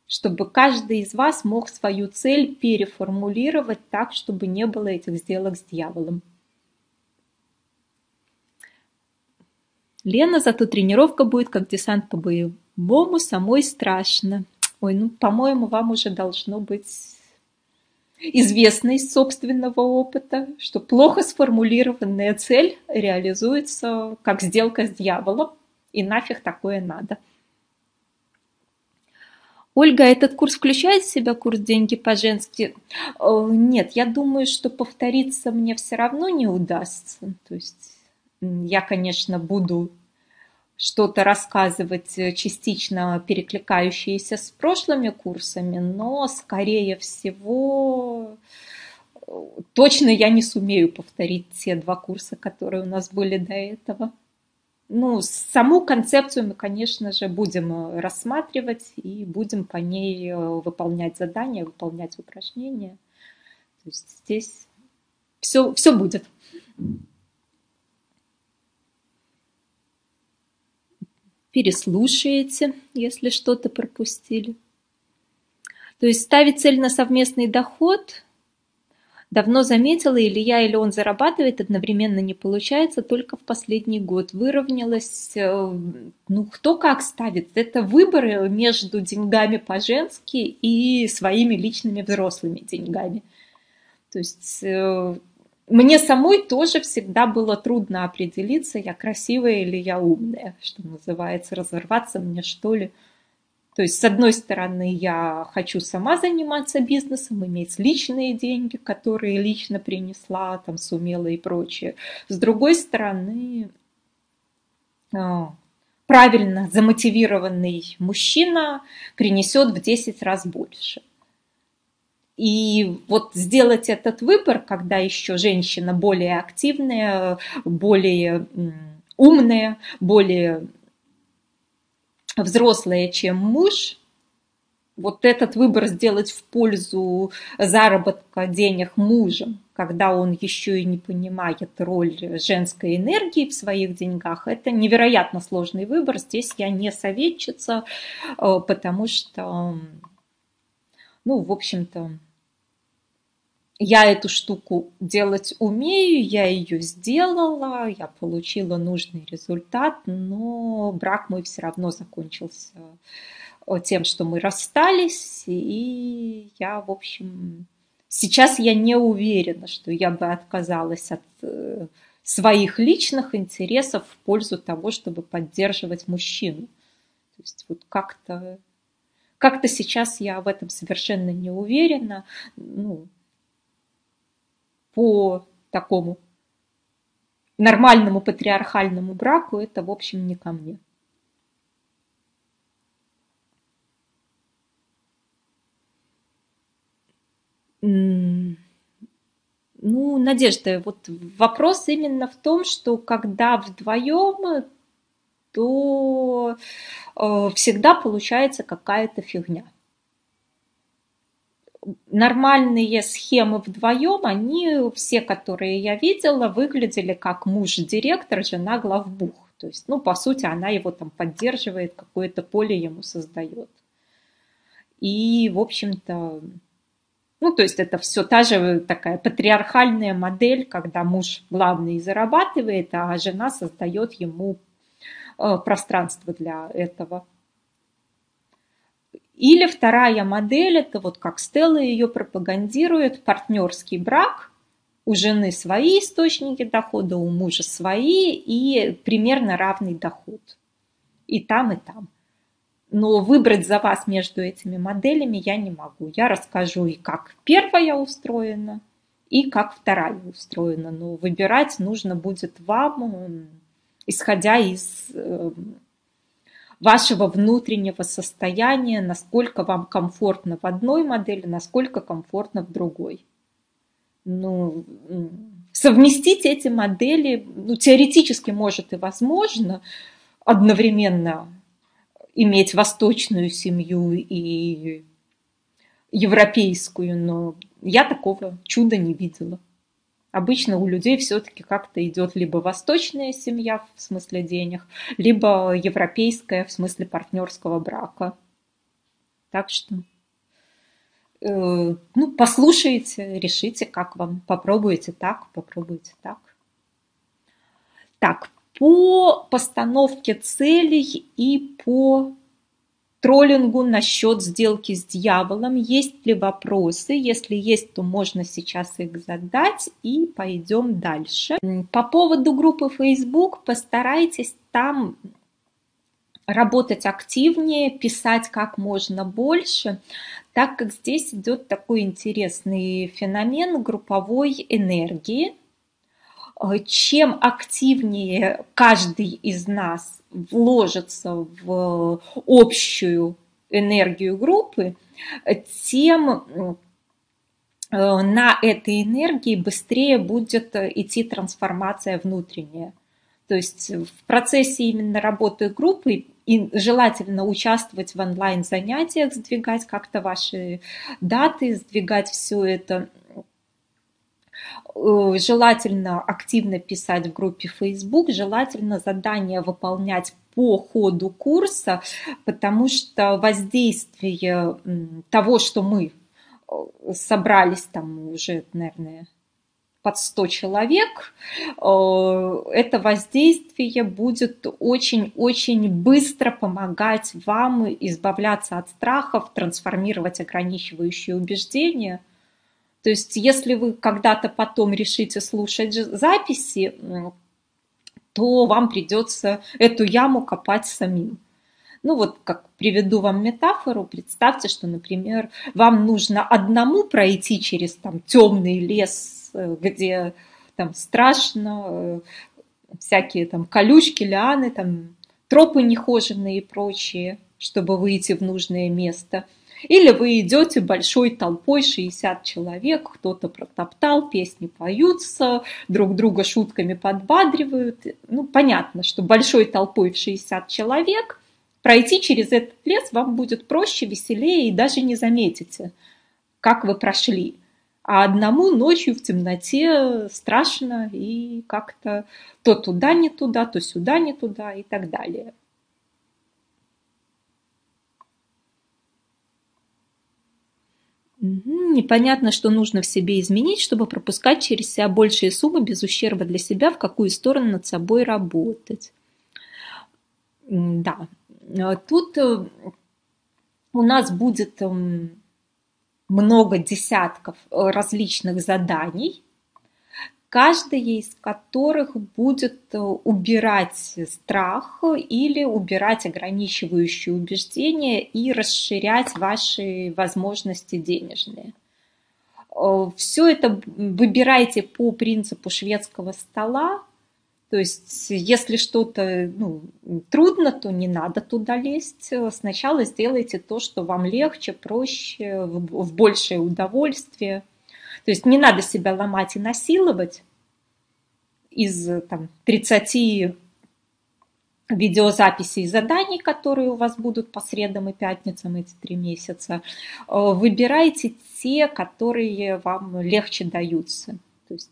Чтобы каждый из вас мог свою цель переформулировать так, чтобы не было этих сделок с дьяволом. Лена, зато тренировка будет как десант по боевым Бому самой страшно. Ой, ну, по-моему, вам уже должно быть известно из собственного опыта, что плохо сформулированная цель реализуется как сделка с дьяволом, и нафиг такое надо. Ольга, этот курс включает в себя курс «Деньги по-женски»? Э, нет, я думаю, что повториться мне все равно не удастся. То есть я, конечно, буду что-то рассказывать э, частично перекликающиеся с прошлыми курсами, но, скорее всего, э, точно я не сумею повторить те два курса, которые у нас были до этого. Ну, саму концепцию мы, конечно же, будем э, рассматривать и будем по ней выполнять задания, выполнять упражнения. То есть здесь все, все будет. Переслушаете, если что-то пропустили. То есть ставить цель на совместный доход давно заметила, или я, или он зарабатывает, одновременно не получается, только в последний год выровнялось. Э, ну, кто как ставит. Это выборы между деньгами по-женски и своими личными взрослыми деньгами. То есть э, мне самой тоже всегда было трудно определиться, я красивая или я умная, что называется, разорваться мне что ли. То есть, с одной стороны, я хочу сама заниматься бизнесом, иметь личные деньги, которые лично принесла, там, сумела и прочее. С другой стороны, а, правильно замотивированный мужчина принесет в 10 раз больше. И вот сделать этот выбор, когда еще женщина более активная, более умная, более взрослая, чем муж, вот этот выбор сделать в пользу заработка денег мужем, когда он еще и не понимает роль женской энергии в своих деньгах, это невероятно сложный выбор. Здесь я не советчица, э, потому что, ну, в общем-то, я эту штуку делать умею, я ее сделала, я получила нужный результат, но брак мой все равно закончился э, тем, что мы расстались, и я, в общем, сейчас я не уверена, что я бы отказалась от э, своих личных интересов в пользу того, чтобы поддерживать мужчину. То есть вот как-то как-то сейчас я в этом совершенно не уверена. Ну, по такому нормальному патриархальному браку, это, в общем, не ко мне. Ну, Надежда, вот вопрос именно в том, что когда вдвоем, то э, всегда получается какая-то фигня нормальные схемы вдвоем, они все, которые я видела, выглядели как муж-директор, жена главбух. То есть, ну, по сути, она его там поддерживает, какое-то поле ему создает. И, в общем-то, ну, то есть это все та же такая патриархальная модель, когда муж главный зарабатывает, а жена создает ему э, пространство для этого. Или вторая модель, это вот как Стелла ее пропагандирует, партнерский брак, у жены свои источники дохода, у мужа свои и примерно равный доход. И там, и там. Но выбрать за вас между этими моделями я не могу. Я расскажу и как первая устроена, и как вторая устроена. Но выбирать нужно будет вам, исходя из эм, вашего внутреннего состояния, насколько вам комфортно в одной модели, насколько комфортно в другой. Ну, совместить эти модели, ну, теоретически может и возможно, одновременно иметь восточную семью и европейскую, но я такого чуда не видела. Обычно у людей все-таки как-то идет либо восточная семья в смысле денег, либо европейская в смысле партнерского брака. Так что, э, ну, послушайте, решите, как вам. Попробуйте так, попробуйте так. Так, по постановке целей и по троллингу насчет сделки с дьяволом. Есть ли вопросы? Если есть, то можно сейчас их задать и пойдем дальше. По поводу группы Facebook постарайтесь там работать активнее, писать как можно больше, так как здесь идет такой интересный феномен групповой энергии. Чем активнее каждый из нас вложится в общую энергию группы, тем э, на этой энергии быстрее будет идти трансформация внутренняя. То есть в процессе именно работы группы и желательно участвовать в онлайн-занятиях, сдвигать как-то ваши даты, сдвигать все это Э, желательно активно писать в группе Facebook, желательно задания выполнять по ходу курса, потому что воздействие того, что мы э, собрались там уже, наверное, под 100 человек, э, это воздействие будет очень-очень быстро помогать вам избавляться от страхов, трансформировать ограничивающие убеждения – То есть, если вы когда-то потом решите слушать записи, то вам придется эту яму копать самим. Ну вот, как приведу вам метафору, представьте, что, например, вам нужно одному пройти через там темный лес, э, где там страшно, э, всякие там колючки, лианы, там тропы нехоженные и прочее, чтобы выйти в нужное место – или вы идете большой толпой, 60 человек, кто-то протоптал, песни поются, друг друга шутками подбадривают. Ну, понятно, что большой толпой в 60 человек пройти через этот лес вам будет проще, веселее и даже не заметите, как вы прошли. А одному ночью в темноте страшно и как-то то туда не туда, то сюда не туда и так далее. Непонятно, что нужно в себе изменить, чтобы пропускать через себя большие суммы без ущерба для себя, в какую сторону над собой работать. Да, а тут э, у нас будет эм, много десятков э, различных заданий, каждая из которых будет э, убирать страх или убирать ограничивающие убеждения и расширять ваши возможности денежные. Э, Все это выбирайте по принципу шведского стола. То есть, если что-то ну, трудно, то не надо туда лезть. Сначала сделайте то, что вам легче, проще, в большее удовольствие – то есть не надо себя ломать и насиловать из там, 30 видеозаписей заданий, которые у вас будут по средам и пятницам эти три месяца. Э, выбирайте те, которые вам легче даются. То есть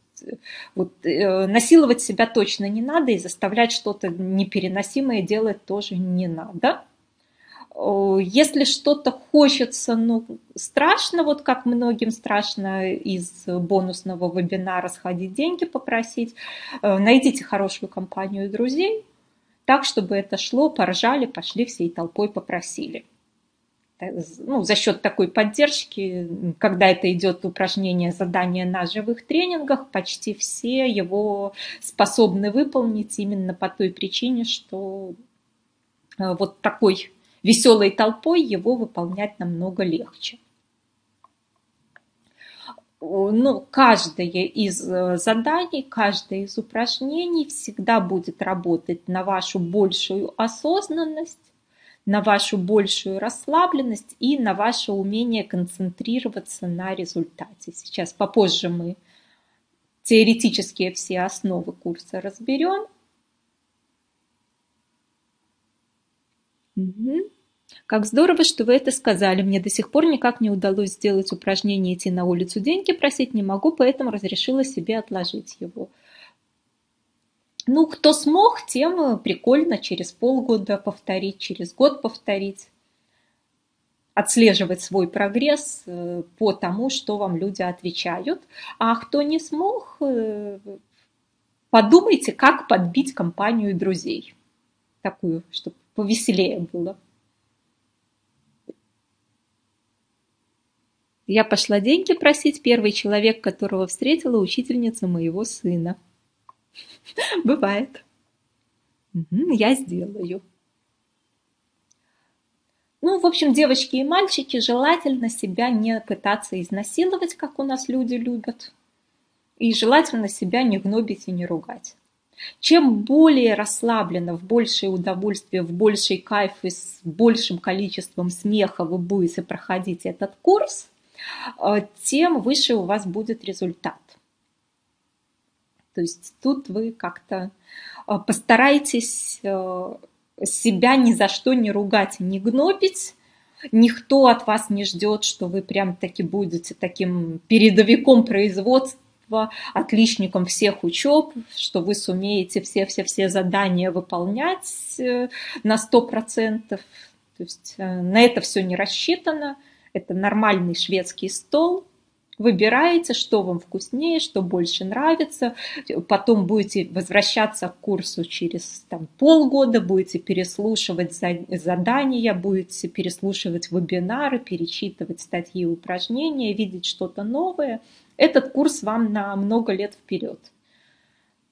вот, э, насиловать себя точно не надо и заставлять что-то непереносимое делать тоже не надо. Если что-то хочется, ну, страшно, вот как многим страшно из бонусного вебинара сходить деньги попросить, э, найдите хорошую компанию друзей, так, чтобы это шло, поржали, пошли всей толпой попросили. Ну, за счет такой поддержки, когда это идет упражнение, задание на живых тренингах, почти все его способны выполнить именно по той причине, что э, вот такой веселой толпой его выполнять намного легче. Ну, каждое из э, заданий, каждое из упражнений всегда будет работать на вашу большую осознанность, на вашу большую расслабленность и на ваше умение концентрироваться на результате. Сейчас попозже мы теоретические все основы курса разберем. Угу. Как здорово, что вы это сказали. Мне до сих пор никак не удалось сделать упражнение идти на улицу деньги просить не могу, поэтому разрешила себе отложить его. Ну, кто смог, тем прикольно через полгода повторить, через год повторить, отслеживать свой прогресс э, по тому, что вам люди отвечают. А кто не смог, э, подумайте, как подбить компанию друзей. Такую, чтобы повеселее было. Я пошла деньги просить, первый человек, которого встретила, учительница моего сына. Бывает. Я сделаю. Ну, в общем, девочки и мальчики, желательно себя не пытаться изнасиловать, как у нас люди любят. И желательно себя не гнобить и не ругать. Чем более расслабленно, в большее удовольствие, в больший кайф и с большим количеством смеха вы будете проходить этот курс, Э, тем выше у вас будет результат. То есть тут вы как-то э, постарайтесь э, себя ни за что не ругать, не гнобить. Никто от вас не ждет, что вы прям таки будете таким передовиком производства, отличником всех учеб, что вы сумеете все-все-все задания выполнять на 100%. То есть на это все не рассчитано – это нормальный шведский стол, Выбираете, что вам вкуснее, что больше нравится. Потом будете возвращаться к курсу через там, полгода, будете переслушивать задания, будете переслушивать вебинары, перечитывать статьи и упражнения, видеть что-то новое. Этот курс вам на много лет вперед.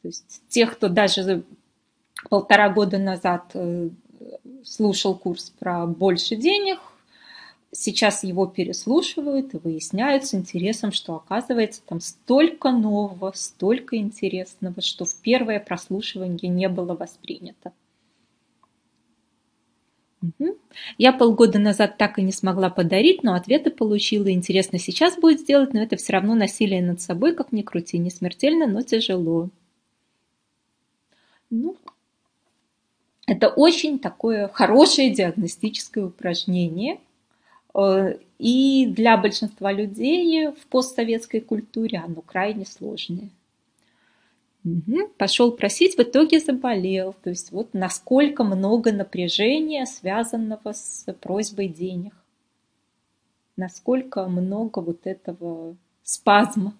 То есть тех, кто даже полтора года назад э, слушал курс про больше денег, сейчас его переслушивают и выясняют с интересом, что оказывается там столько нового, столько интересного, что в первое прослушивание не было воспринято. Угу. Я полгода назад так и не смогла подарить, но ответы получила. Интересно сейчас будет сделать, но это все равно насилие над собой, как ни крути, не смертельно, но тяжело. Ну, это очень такое хорошее диагностическое упражнение – Э, и для большинства людей в постсоветской культуре оно крайне сложное. Угу. Пошел просить, в итоге заболел. То есть вот насколько много напряжения, связанного с просьбой денег. Насколько много вот этого спазма.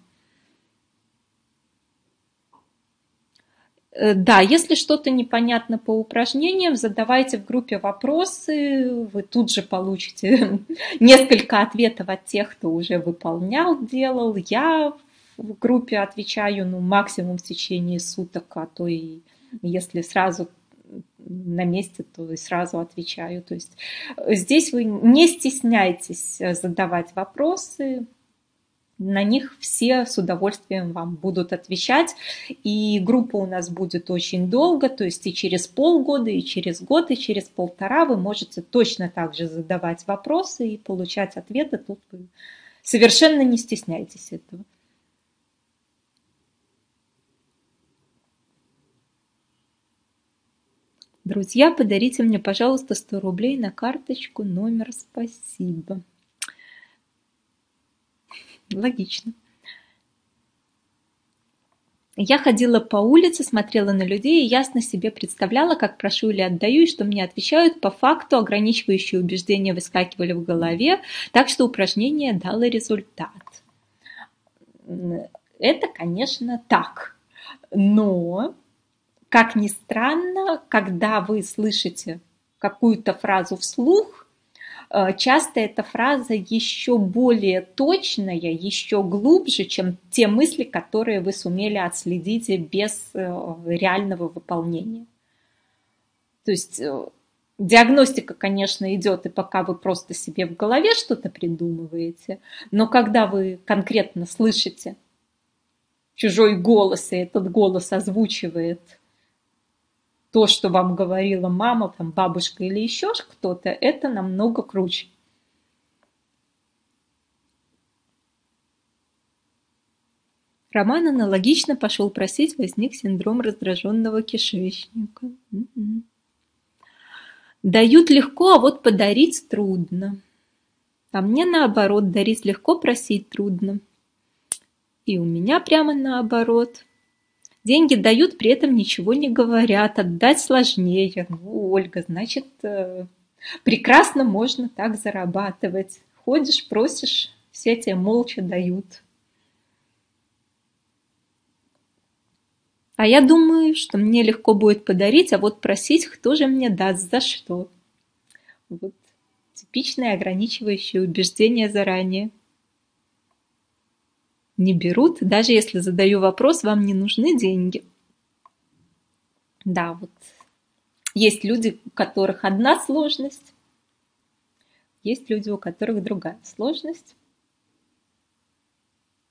Э, да, если что-то непонятно по упражнениям, задавайте в группе вопросы, вы тут же получите несколько ответов от тех, кто уже выполнял, делал. Я в группе отвечаю, ну, максимум в течение суток, а то и если сразу на месте, то и сразу отвечаю. То есть э, здесь вы не стесняйтесь э, задавать вопросы, на них все с удовольствием вам будут отвечать. И группа у нас будет очень долго, то есть и через полгода, и через год, и через полтора вы можете точно так же задавать вопросы и получать ответы. Тут вы совершенно не стесняйтесь этого. Друзья, подарите мне, пожалуйста, 100 рублей на карточку, номер спасибо. Логично. Я ходила по улице, смотрела на людей и ясно себе представляла, как прошу или отдаю, и что мне отвечают. По факту ограничивающие убеждения выскакивали в голове, так что упражнение дало результат. Это, конечно, так. Но, как ни странно, когда вы слышите какую-то фразу вслух, Э, часто эта фраза еще более точная, еще глубже, чем те мысли, которые вы сумели отследить без э, реального выполнения. То есть э, диагностика, конечно, идет и пока вы просто себе в голове что-то придумываете, но когда вы конкретно слышите чужой голос, и этот голос озвучивает то, что вам говорила мама, там, бабушка или еще кто-то, это намного круче. Роман аналогично пошел просить, возник синдром раздраженного кишечника. Дают легко, а вот подарить трудно. А мне наоборот, дарить легко, просить трудно. И у меня прямо наоборот. Деньги дают, при этом ничего не говорят, отдать сложнее. Ну, Ольга, значит, э, прекрасно можно так зарабатывать. Ходишь, просишь, все тебе молча дают. А я думаю, что мне легко будет подарить, а вот просить, кто же мне даст, за что. Вот типичное ограничивающее убеждение заранее не берут, даже если задаю вопрос, вам не нужны деньги. Да, вот есть люди, у которых одна сложность, есть люди, у которых другая сложность.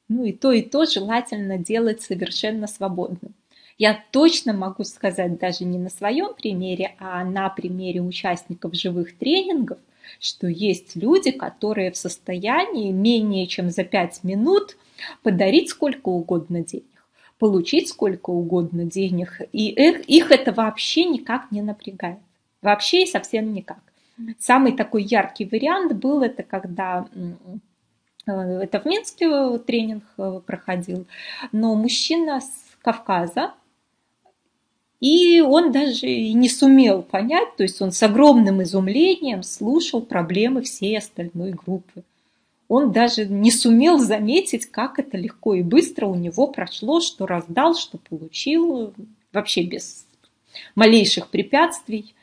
Ну и то, и то желательно делать совершенно свободно. Я точно могу сказать даже не на своем примере, а на примере участников живых тренингов, что есть люди, которые в состоянии менее чем за пять минут подарить сколько угодно денег, получить сколько угодно денег, и их, их это вообще никак не напрягает. Вообще и совсем никак. Самый такой яркий вариант был это, когда э, это в Минске тренинг э, проходил, но мужчина с Кавказа, и он даже не сумел понять, то есть он с огромным изумлением слушал проблемы всей остальной группы. Он даже не сумел заметить, как это легко и быстро у него прошло, что раздал, что получил, вообще без малейших препятствий.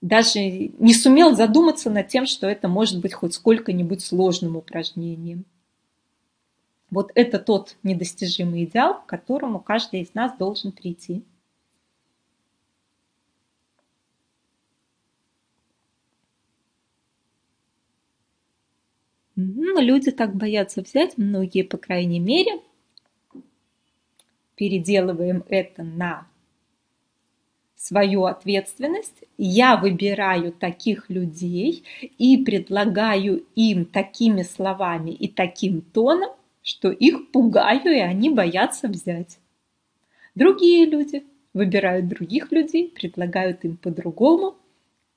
Даже не сумел задуматься над тем, что это может быть хоть сколько-нибудь сложным упражнением. Вот это тот недостижимый идеал, к которому каждый из нас должен прийти. Ну, люди так боятся взять, многие, по крайней мере. Переделываем это на свою ответственность. Я выбираю таких людей и предлагаю им такими словами и таким тоном, что их пугаю, и они боятся взять. Другие люди выбирают других людей, предлагают им по-другому,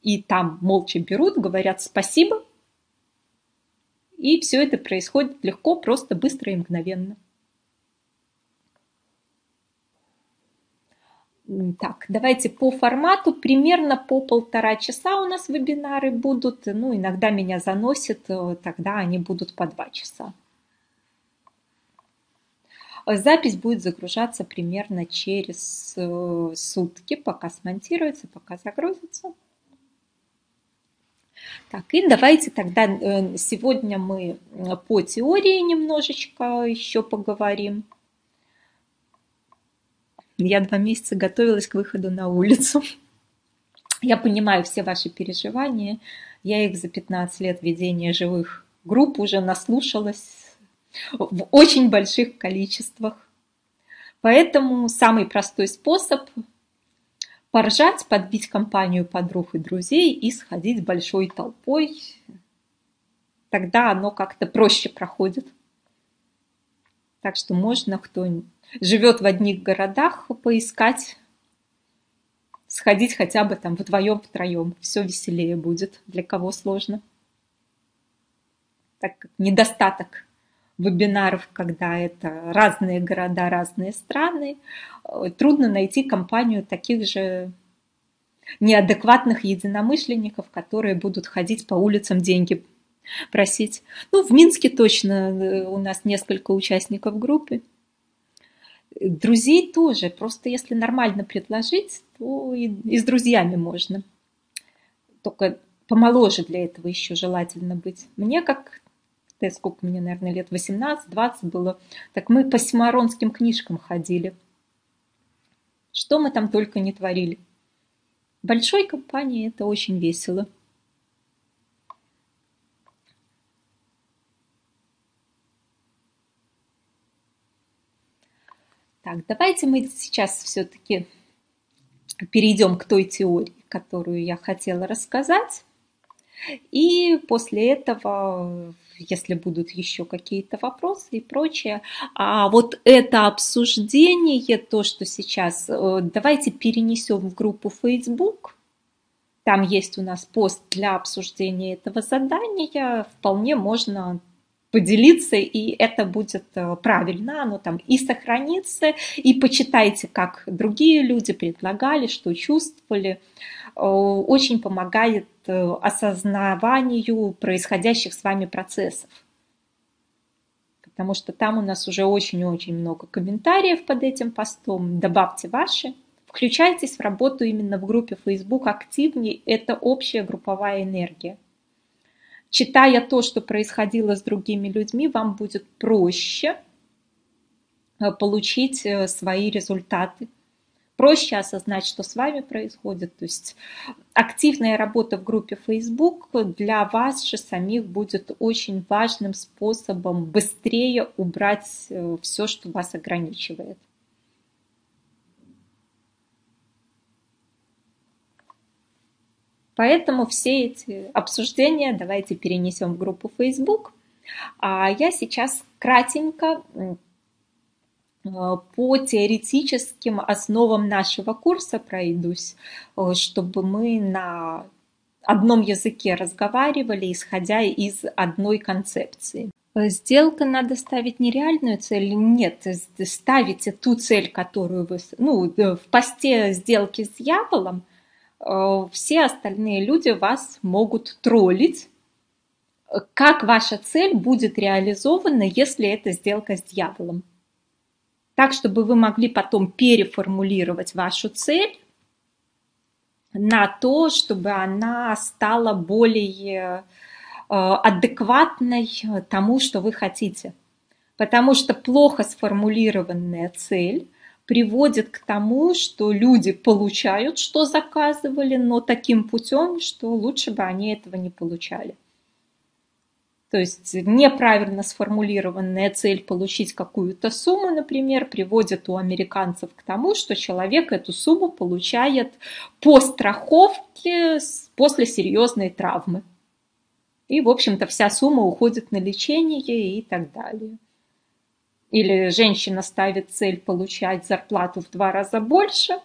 и там молча берут, говорят спасибо, и все это происходит легко, просто, быстро и мгновенно. Так, давайте по формату. Примерно по полтора часа у нас вебинары будут. Ну, иногда меня заносит, э, тогда они будут по два часа. Запись будет загружаться примерно через э, сутки, пока смонтируется, пока загрузится. Так, и давайте тогда э, сегодня мы э, по теории немножечко еще поговорим. Я два месяца готовилась к выходу на улицу. Я понимаю все ваши переживания. Я их за 15 лет ведения живых групп уже наслушалась в очень больших количествах. Поэтому самый простой способ поржать, подбить компанию подруг и друзей и сходить большой толпой. Тогда оно как-то проще проходит. Так что можно, кто живет в одних городах, поискать, сходить хотя бы там вдвоем, втроем. Все веселее будет, для кого сложно. Так как недостаток вебинаров, когда это разные города, разные страны, э, трудно найти компанию таких же неадекватных единомышленников, которые будут ходить по улицам деньги просить. Ну, в Минске точно э, у нас несколько участников группы. Друзей тоже. Просто если нормально предложить, то и, и с друзьями можно. Только помоложе для этого еще желательно быть. Мне, как да, сколько мне, наверное, лет 18-20 было, так мы по симаронским книжкам ходили. Что мы там только не творили. В большой компании это очень весело. Так, давайте мы сейчас все-таки перейдем к той теории, которую я хотела рассказать. И после этого если будут еще какие-то вопросы и прочее. А вот это обсуждение, то, что сейчас, э, давайте перенесем в группу Facebook. Там есть у нас пост для обсуждения этого задания. Вполне можно поделиться, и это будет э, правильно, оно там и сохранится, и почитайте, как другие люди предлагали, что чувствовали. Э, очень помогает э, осознаванию происходящих с вами процессов. Потому что там у нас уже очень-очень много комментариев под этим постом. Добавьте ваши. Включайтесь в работу именно в группе Facebook активнее. Это общая групповая энергия. Читая то, что происходило с другими людьми, вам будет проще э, получить свои результаты проще осознать, что с вами происходит. То есть активная работа в группе Facebook для вас же самих будет очень важным способом быстрее убрать э, все, что вас ограничивает. Поэтому все эти обсуждения давайте перенесем в группу Facebook. А я сейчас кратенько по теоретическим основам нашего курса пройдусь, э, чтобы мы на одном языке разговаривали, исходя из одной концепции. Сделка надо ставить нереальную цель, нет, ставите ту цель, которую вы... Ну, в посте сделки с дьяволом э, все остальные люди вас могут троллить, как ваша цель будет реализована, если это сделка с дьяволом. Так, чтобы вы могли потом переформулировать вашу цель на то, чтобы она стала более э, адекватной тому, что вы хотите. Потому что плохо сформулированная цель приводит к тому, что люди получают, что заказывали, но таким путем, что лучше бы они этого не получали. То есть неправильно сформулированная цель получить какую-то сумму, например, приводит у американцев к тому, что человек эту сумму получает по страховке после серьезной травмы. И, в общем-то, вся сумма уходит на лечение и так далее. Или женщина ставит цель получать зарплату в два раза больше, э,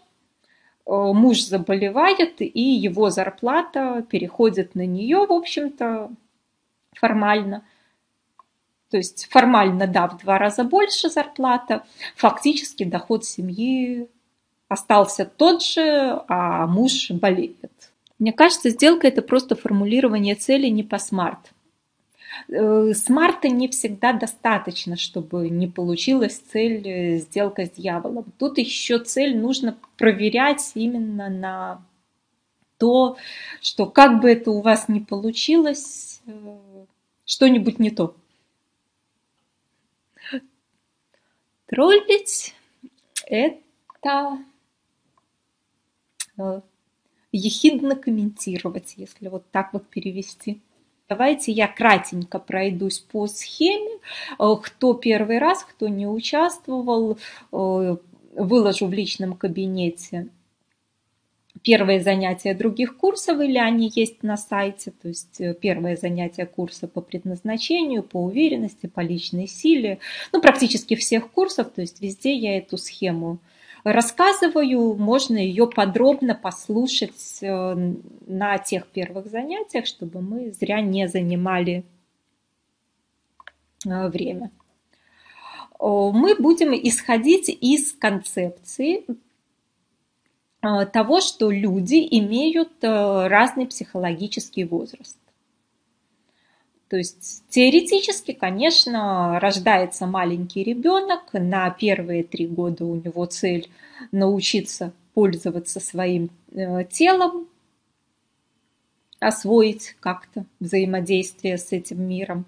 муж заболевает, и его зарплата переходит на нее, в общем-то, формально. То есть формально, да, в два раза больше зарплата, фактически доход семьи остался тот же, а муж болеет. Мне кажется, сделка – это просто формулирование цели не по SMART. Э, SMART а не всегда достаточно, чтобы не получилась цель э, сделка с дьяволом. Тут еще цель нужно проверять именно на то, что как бы это у вас не получилось, э, что-нибудь не то. Троллить – это ехидно комментировать, если вот так вот перевести. Давайте я кратенько пройдусь по схеме. Э, кто первый раз, кто не участвовал, э, выложу в личном кабинете первые занятия других курсов, или они есть на сайте, то есть э, первое занятие курса по предназначению, по уверенности, по личной силе, ну, практически всех курсов, то есть везде я эту схему рассказываю, можно ее подробно послушать э, на тех первых занятиях, чтобы мы зря не занимали э, время. Мы будем исходить из концепции того, что люди имеют разный психологический возраст. То есть теоретически, конечно, рождается маленький ребенок, на первые три года у него цель научиться пользоваться своим э, телом, освоить как-то взаимодействие с этим миром.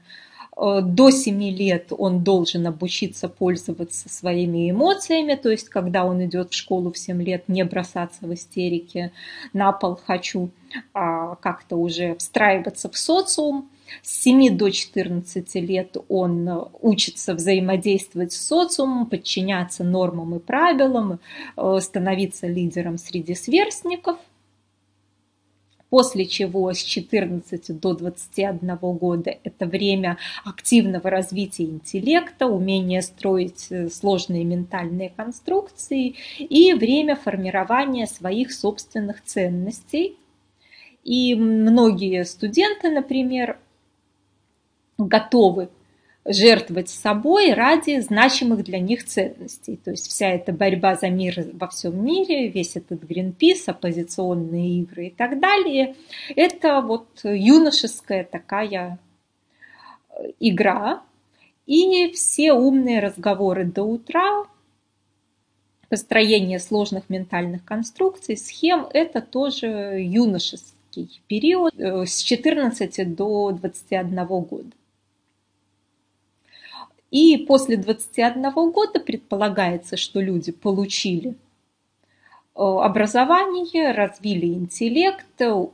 Э, до 7 лет он должен обучиться пользоваться своими эмоциями, то есть когда он идет в школу в 7 лет, не бросаться в истерике на пол хочу, а как-то уже встраиваться в социум. С 7 до 14 лет он учится взаимодействовать с социумом, подчиняться нормам и правилам, э, становиться лидером среди сверстников. После чего с 14 до 21 года это время активного развития интеллекта, умения строить э, сложные ментальные конструкции и время формирования своих собственных ценностей. И многие студенты, например, готовы жертвовать собой ради значимых для них ценностей. То есть вся эта борьба за мир во всем мире, весь этот Гринпис, оппозиционные игры и так далее, это вот юношеская такая э, игра. И все умные разговоры до утра, построение сложных ментальных конструкций, схем, это тоже юношеский период э, с 14 до 21 года. И после 21 года предполагается, что люди получили э, образование, развили интеллект,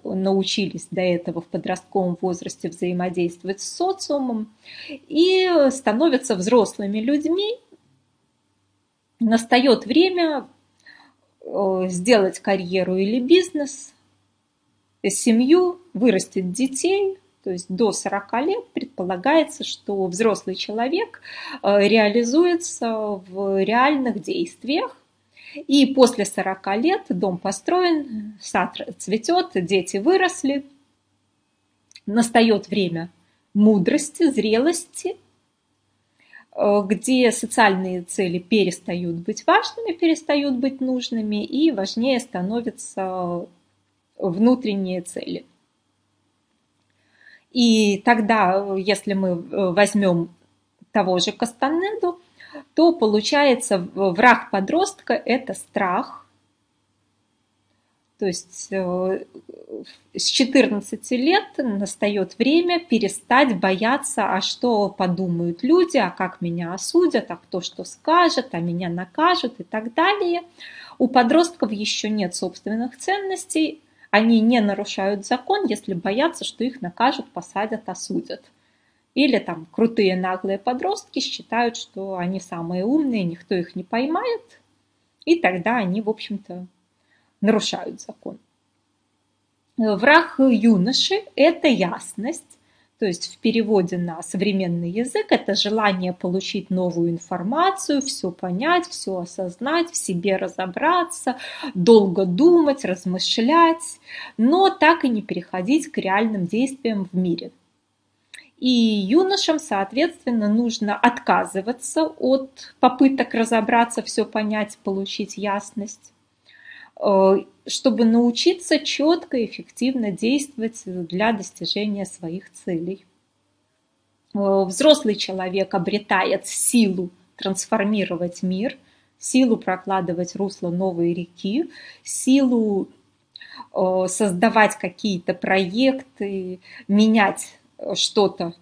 научились до этого в подростковом возрасте взаимодействовать с социумом и становятся взрослыми людьми. Настает время э, сделать карьеру или бизнес, семью, вырастить детей – то есть до 40 лет предполагается, что взрослый человек э, реализуется в реальных действиях. И после 40 лет дом построен, сад цветет, дети выросли. Настает время мудрости, зрелости, э, где социальные цели перестают быть важными, перестают быть нужными, и важнее становятся внутренние цели. И тогда, если мы возьмем того же Кастанеду, то получается враг подростка – это страх. То есть э, с 14 лет настает время перестать бояться, а что подумают люди, а как меня осудят, а кто что скажет, а меня накажут и так далее. У подростков еще нет собственных ценностей, они не нарушают закон, если боятся, что их накажут, посадят, осудят. Или там крутые наглые подростки считают, что они самые умные, никто их не поймает, и тогда они, в общем-то, нарушают закон. Враг юноши – это ясность, то есть в переводе на современный язык это желание получить новую информацию, все понять, все осознать, в себе разобраться, долго думать, размышлять, но так и не переходить к реальным действиям в мире. И юношам, соответственно, нужно отказываться от попыток разобраться, все понять, получить ясность, э, чтобы научиться четко и эффективно действовать для достижения своих целей. Э, взрослый человек обретает силу трансформировать мир, силу прокладывать русло новой реки, силу э, создавать какие-то проекты, менять что-то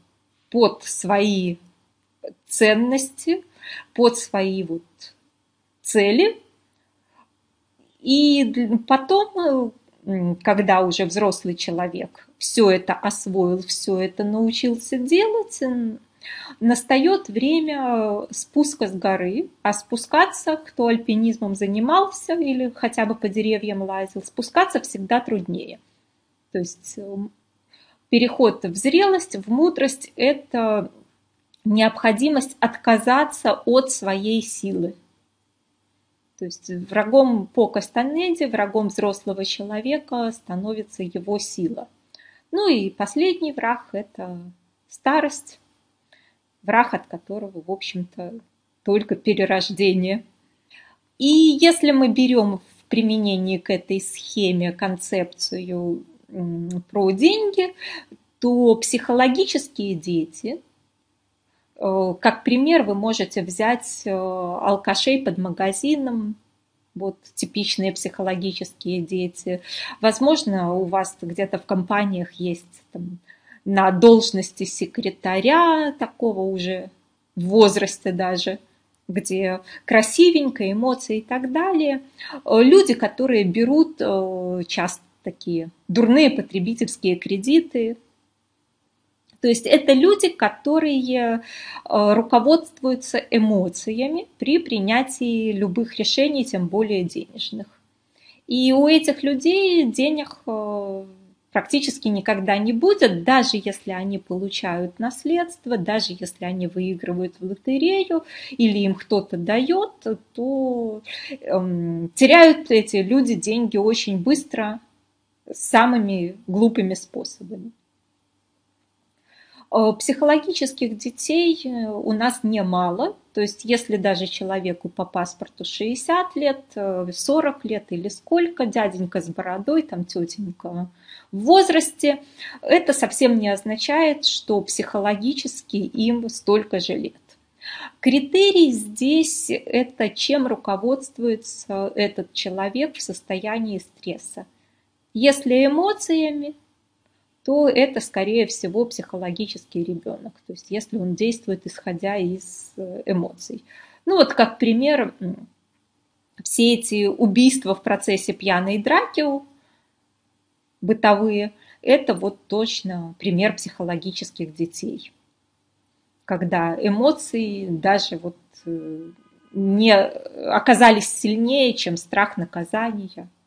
под свои ценности, под свои вот цели. И потом, когда уже взрослый человек все это освоил, все это научился делать, настает время спуска с горы, а спускаться, кто альпинизмом занимался или хотя бы по деревьям лазил, спускаться всегда труднее. То есть переход в зрелость, в мудрость – это необходимость отказаться от своей силы. То есть врагом по Кастанеде, врагом взрослого человека становится его сила. Ну и последний враг – это старость, враг, от которого, в общем-то, только перерождение. И если мы берем в применении к этой схеме концепцию про деньги, то психологические дети, как пример, вы можете взять э, алкашей под магазином, вот типичные психологические дети. Возможно, у вас где-то в компаниях есть там, на должности секретаря такого уже в возрасте даже, где красивенько, эмоции и так далее. Э, люди, которые берут часто такие дурные потребительские кредиты. То есть это люди, которые э, руководствуются эмоциями при принятии любых решений, тем более денежных. И у этих людей денег э, практически никогда не будет, даже если они получают наследство, даже если они выигрывают в лотерею или им кто-то дает, то эм, теряют эти люди деньги очень быстро, самыми глупыми способами. Э, психологических детей э, у нас немало, то есть если даже человеку по паспорту 60 лет, 40 э, лет или сколько, дяденька с бородой, там тетенька в возрасте, это совсем не означает, что психологически им столько же лет. Критерий здесь – это чем руководствуется этот человек в состоянии стресса – если эмоциями, то это, скорее всего, психологический ребенок. То есть если он действует исходя из э, эмоций. Ну вот как пример, все эти убийства в процессе пьяной драки бытовые, это вот точно пример психологических детей. Когда эмоции даже вот э, не оказались сильнее, чем страх наказания –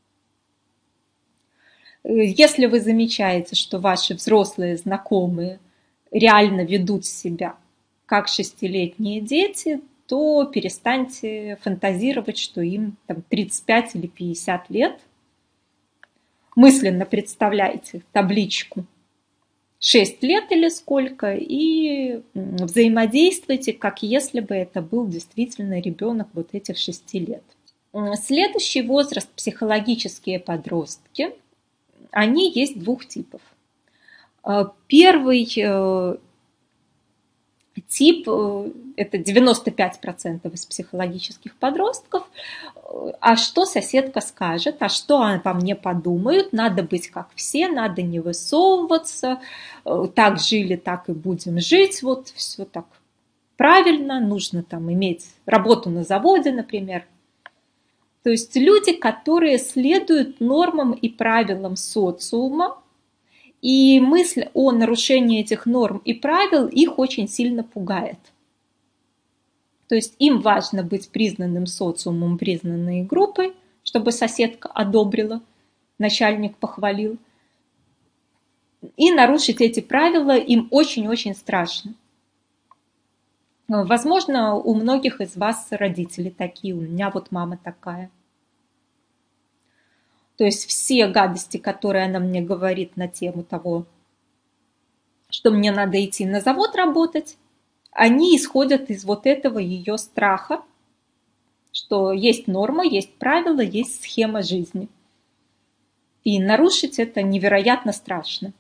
если вы замечаете, что ваши взрослые знакомые реально ведут себя как шестилетние дети, то перестаньте фантазировать, что им там, 35 или 50 лет. Мысленно представляйте табличку 6 лет или сколько, и взаимодействуйте, как если бы это был действительно ребенок вот этих 6 лет. Следующий возраст – психологические подростки – они есть двух типов. Первый тип, это 95% из психологических подростков, а что соседка скажет, а что обо мне подумают, надо быть как все, надо не высовываться, так жили, так и будем жить, вот все так правильно, нужно там иметь работу на заводе, например. То есть люди, которые следуют нормам и правилам социума, и мысль о нарушении этих норм и правил их очень сильно пугает. То есть им важно быть признанным социумом, признанной группой, чтобы соседка одобрила, начальник похвалил. И нарушить эти правила им очень-очень страшно. Возможно, у многих из вас родители такие, у меня вот мама такая. То есть все гадости, которые она мне говорит на тему того, что мне надо идти на завод работать, они исходят из вот этого ее страха, что есть норма, есть правила, есть схема жизни. И нарушить это невероятно страшно.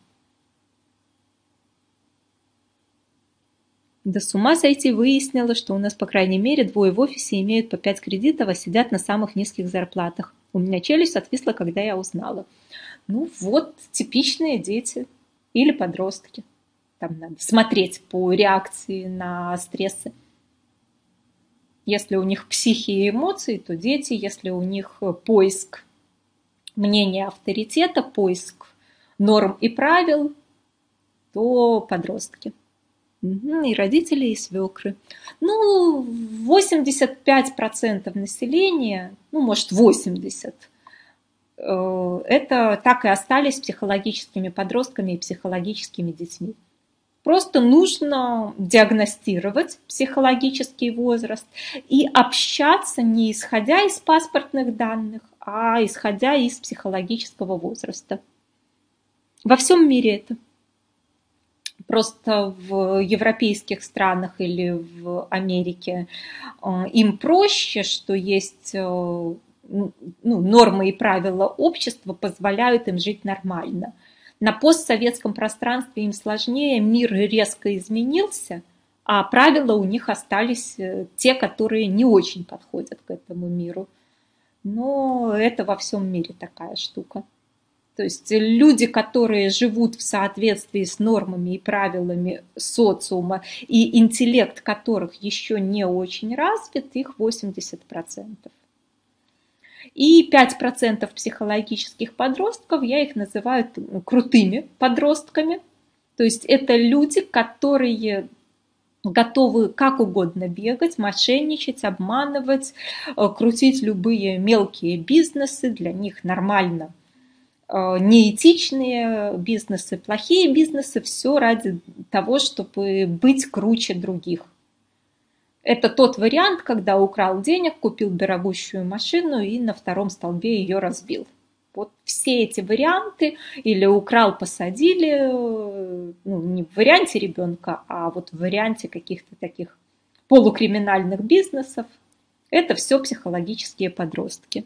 Да с ума сойти выяснила, что у нас, по крайней мере, двое в офисе имеют по пять кредитов, а сидят на самых низких зарплатах. У меня челюсть отвисла, когда я узнала. Ну вот, типичные дети или подростки. Там надо смотреть по реакции на стрессы. Если у них психи и эмоции, то дети, если у них поиск мнения авторитета, поиск норм и правил, то подростки. И родители, и свекры. Ну, 85% населения, ну, может, 80%, э, это так и остались психологическими подростками и психологическими детьми. Просто нужно диагностировать психологический возраст и общаться не исходя из паспортных данных, а исходя из психологического возраста. Во всем мире это. Просто в европейских странах или в Америке э, им проще, что есть э, ну, нормы и правила общества позволяют им жить нормально – на постсоветском пространстве им сложнее, мир резко изменился, а правила у них остались э, те, которые не очень подходят к этому миру. Но это во всем мире такая штука. То есть люди, которые живут в соответствии с нормами и правилами социума, и интеллект которых еще не очень развит, их 80%. И 5% психологических подростков, я их называю крутыми подростками. То есть это люди, которые готовы как угодно бегать, мошенничать, обманывать, э, крутить любые мелкие бизнесы, для них нормально неэтичные бизнесы, плохие бизнесы, все ради того, чтобы быть круче других. Это тот вариант, когда украл денег, купил дорогущую машину и на втором столбе ее разбил. Вот все эти варианты, или украл, посадили, ну, не в варианте ребенка, а вот в варианте каких-то таких полукриминальных бизнесов, это все психологические подростки.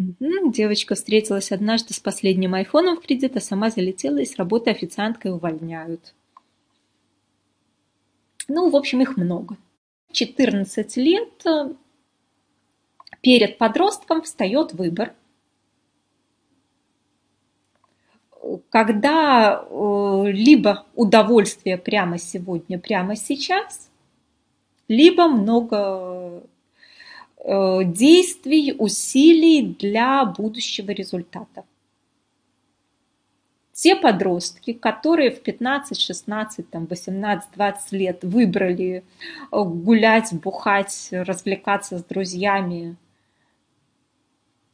Девочка встретилась однажды с последним айфоном в кредит, а сама залетела и с работы официанткой увольняют. Ну, в общем, их много. 14 лет э, перед подростком встает выбор, когда э, либо удовольствие прямо сегодня, прямо сейчас, либо много действий, усилий для будущего результата те подростки, которые в 15, 16, там, 18, 20 лет выбрали э, гулять, бухать, развлекаться с друзьями,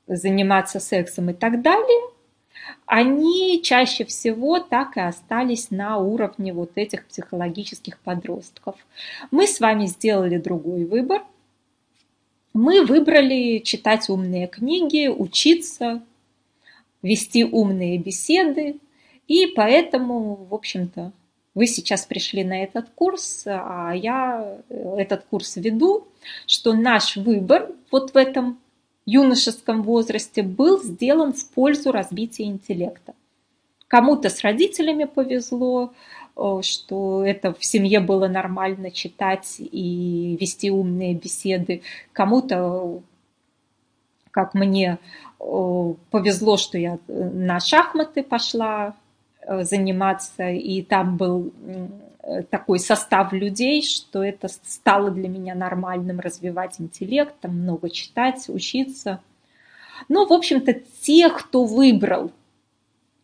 заниматься сексом и так далее, они чаще всего так и остались на уровне вот этих психологических подростков. Мы с вами сделали другой выбор. Мы выбрали читать умные книги, учиться, вести умные беседы, и поэтому, в общем-то, вы сейчас пришли на этот курс, а я э, этот курс веду, что наш выбор вот в этом юношеском возрасте был сделан в пользу развития интеллекта. Кому-то с родителями повезло, что это в семье было нормально читать и вести умные беседы. Кому-то, как мне, э, повезло, что я на шахматы пошла э, заниматься, и там был такой состав людей, что это стало для меня нормальным развивать интеллект, там много читать, учиться. Но, в общем-то, те, кто выбрал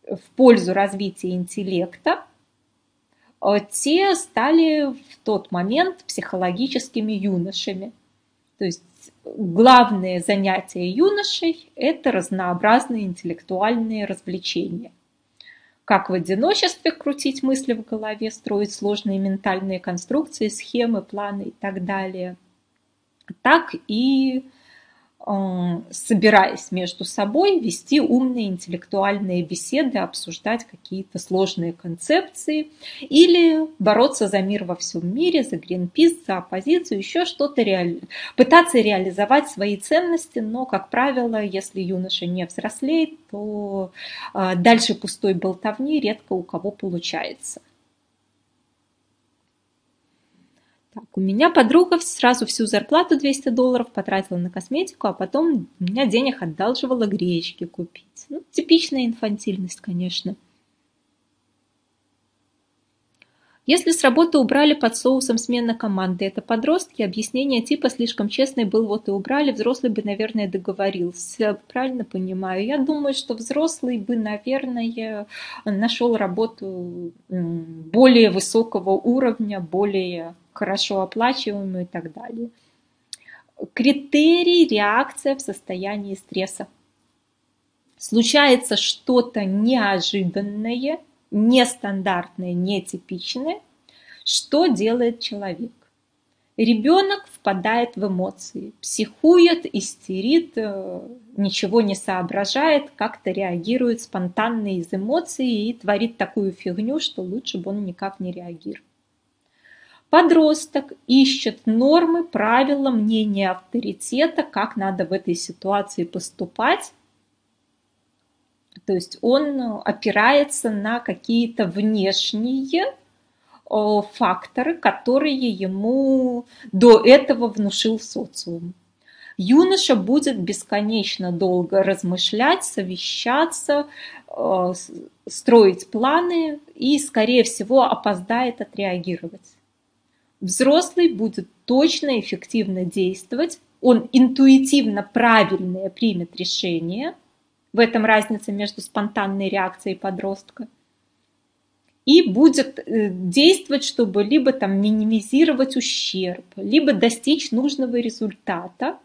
в пользу развития интеллекта, э, те стали в тот момент психологическими юношами. То есть главное занятие юношей – это разнообразные интеллектуальные развлечения. Как в одиночестве крутить мысли в голове, строить сложные ментальные конструкции, схемы, планы и так далее, так и Э, собираясь между собой, вести умные интеллектуальные беседы, обсуждать какие-то сложные концепции или бороться за мир во всем мире, за Гринпис, за оппозицию, еще что-то, реали... пытаться реализовать свои ценности, но, как правило, если юноша не взрослеет, то э, дальше пустой болтовни редко у кого получается. Так, у меня подруга сразу всю зарплату 200 долларов потратила на косметику, а потом у меня денег одалживала гречки купить. Ну, типичная инфантильность, конечно. Если с работы убрали под соусом смена команды, это подростки, объяснение типа слишком честный был, вот и убрали, взрослый бы, наверное, договорился. Правильно понимаю? Я думаю, что взрослый бы, наверное, нашел работу более высокого уровня, более хорошо оплачиваемую и так далее. Критерий – реакция в состоянии стресса. Случается что-то неожиданное – нестандартное, нетипичное, что делает человек? Ребенок впадает в эмоции, психует, истерит, э, ничего не соображает, как-то реагирует спонтанно из эмоций и творит такую фигню, что лучше бы он никак не реагировал. Подросток ищет нормы, правила, мнения авторитета, как надо в этой ситуации поступать, то есть он э, опирается на какие-то внешние факторы, которые ему до этого внушил социум. Юноша будет бесконечно долго размышлять, совещаться, э, строить планы и, скорее всего, опоздает отреагировать. Взрослый будет точно, эффективно действовать, он интуитивно правильное примет решение – в этом разница между спонтанной реакцией подростка. И будет э, действовать, чтобы либо там минимизировать ущерб, либо достичь нужного результата.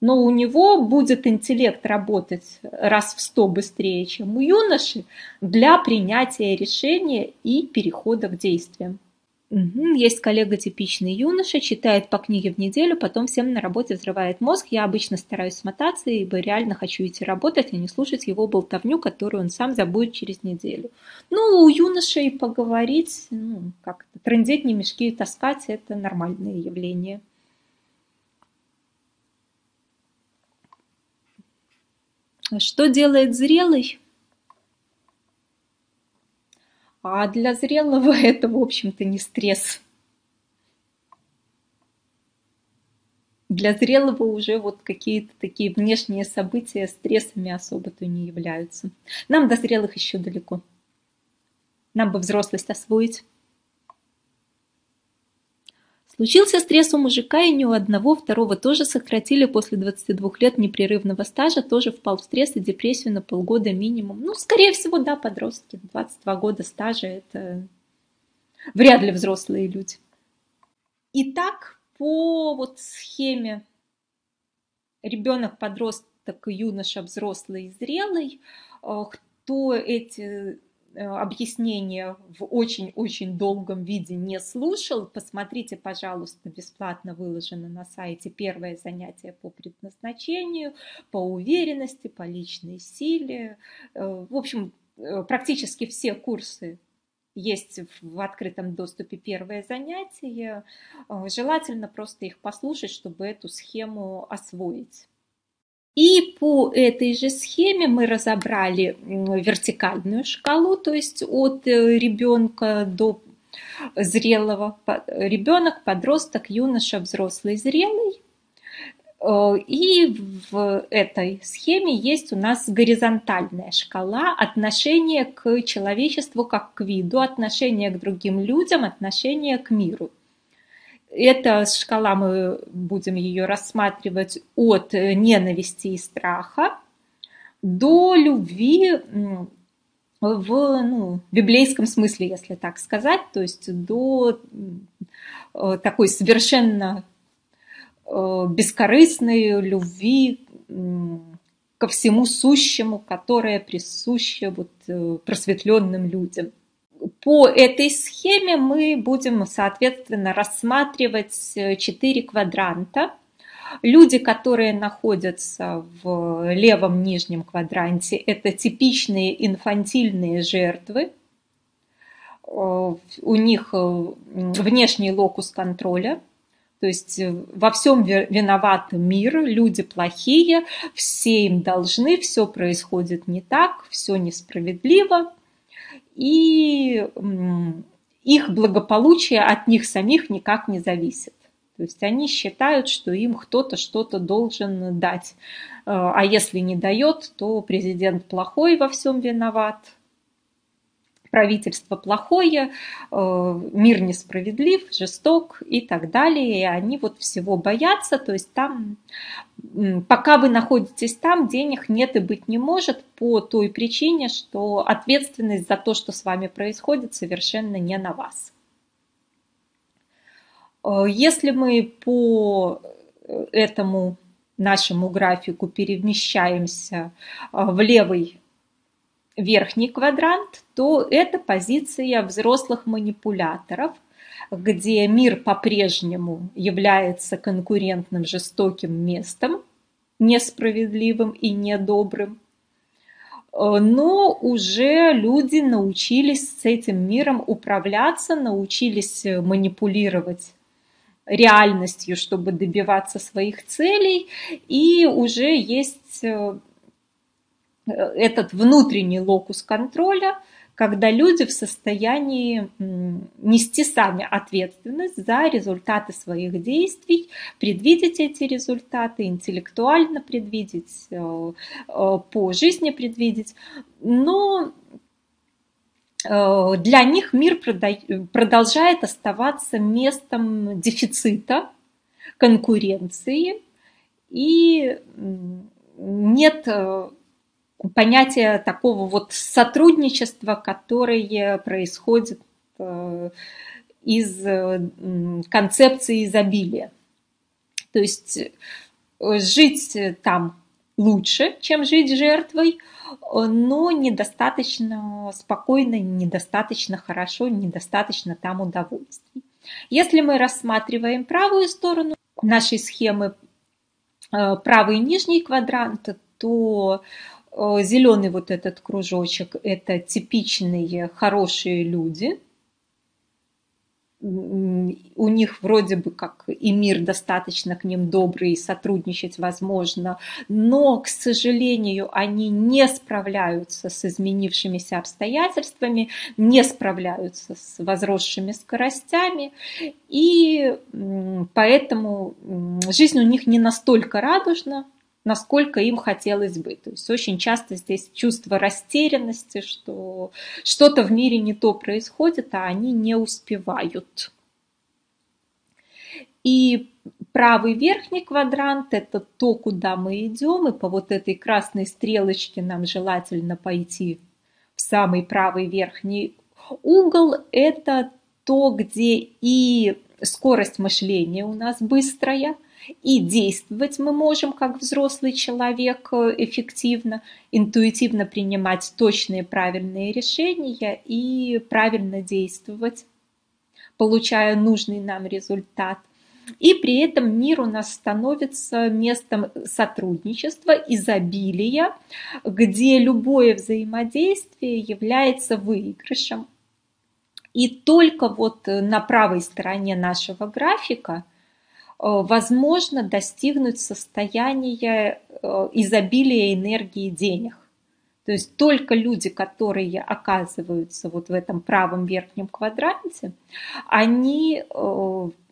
Но у него будет интеллект работать раз в сто быстрее, чем у юноши для принятия решения и перехода к действиям. Есть коллега типичный юноша, читает по книге в неделю, потом всем на работе взрывает мозг. Я обычно стараюсь смотаться, ибо реально хочу идти работать, а не слушать его болтовню, которую он сам забудет через неделю. Ну, у юношей поговорить, ну, как-то трындеть, не мешки таскать – это нормальное явление. Что делает зрелый? А для зрелого это, в общем-то, не стресс. Для зрелого уже вот какие-то такие внешние события стрессами особо-то не являются. Нам до зрелых еще далеко. Нам бы взрослость освоить. Случился стресс у мужика, и ни у одного, второго тоже сократили после 22 лет непрерывного стажа, тоже впал в стресс и депрессию на полгода минимум. Ну, скорее всего, да, подростки. 22 года стажа – это вряд ли взрослые люди. Итак, по вот схеме ребенок, подросток, юноша, взрослый, зрелый, э, кто эти Э, объяснения в очень-очень долгом виде не слушал, посмотрите, пожалуйста, бесплатно выложено на сайте первое занятие по предназначению, по уверенности, по личной силе. Э, в общем, э, практически все курсы есть в открытом доступе первое занятие. Желательно просто их послушать, чтобы эту схему освоить. И по этой же схеме мы разобрали вертикальную шкалу, то есть от э, ребенка до зрелого. Ребенок, подросток, юноша, взрослый, зрелый. Э, и в этой схеме есть у нас горизонтальная шкала отношения к человечеству как к виду, отношения к другим людям, отношения к миру. Эта шкала, мы будем ее рассматривать от ненависти и страха до любви в ну, библейском смысле, если так сказать, то есть до э, такой совершенно э, бескорыстной любви ко всему сущему, которое присуще вот э, просветленным людям по этой схеме мы будем, соответственно, рассматривать э, четыре квадранта. Люди, которые находятся в левом нижнем квадранте, это типичные инфантильные жертвы. Э, у них э, внешний локус контроля, то есть во всем виноват мир, люди плохие, все им должны, все происходит не так, все несправедливо и их благополучие от них самих никак не зависит. То есть они считают, что им кто-то что-то должен дать. Э, а если не дает, то президент плохой во всем виноват, правительство плохое, э, мир несправедлив, жесток и так далее. И они вот всего боятся. То есть там, пока вы находитесь там, денег нет и быть не может по той причине, что ответственность за то, что с вами происходит, совершенно не на вас. Э, если мы по этому нашему графику перемещаемся э, в левый верхний квадрант, то это позиция взрослых манипуляторов, где мир по-прежнему является конкурентным жестоким местом, несправедливым и недобрым. Но уже люди научились с этим миром управляться, научились манипулировать реальностью, чтобы добиваться своих целей, и уже есть Э, этот внутренний локус контроля, когда люди в состоянии нести сами ответственность за результаты своих действий, предвидеть эти результаты, интеллектуально предвидеть, э, э, по жизни предвидеть. Но для них мир продолжает оставаться местом дефицита, конкуренции, и нет понятие такого вот сотрудничества, которое происходит э, из концепции изобилия. То есть э, жить там лучше, чем жить жертвой, но недостаточно спокойно, недостаточно хорошо, недостаточно там удовольствий. Если мы рассматриваем правую сторону нашей схемы, э, правый нижний квадрант, то Э, Зеленый вот этот кружочек – это типичные хорошие люди. У них вроде бы как и мир достаточно к ним добрый, сотрудничать возможно, но, к сожалению, они не справляются с изменившимися обстоятельствами, не справляются с возросшими скоростями, и поэтому жизнь у них не настолько радужна, насколько им хотелось бы. То есть очень часто здесь чувство растерянности, что что-то в мире не то происходит, а они не успевают. И правый верхний квадрант – это то, куда мы идем, и по вот этой красной стрелочке нам желательно пойти в самый правый верхний угол. Это то, где и скорость мышления у нас быстрая – и действовать мы можем как взрослый человек э, эффективно, интуитивно принимать точные правильные решения и правильно действовать, получая нужный нам результат. И при этом мир у нас становится местом сотрудничества, изобилия, где любое взаимодействие является выигрышем. И только вот на правой стороне нашего графика возможно достигнуть состояния изобилия энергии денег. То есть только люди, которые оказываются вот в этом правом верхнем квадранте, они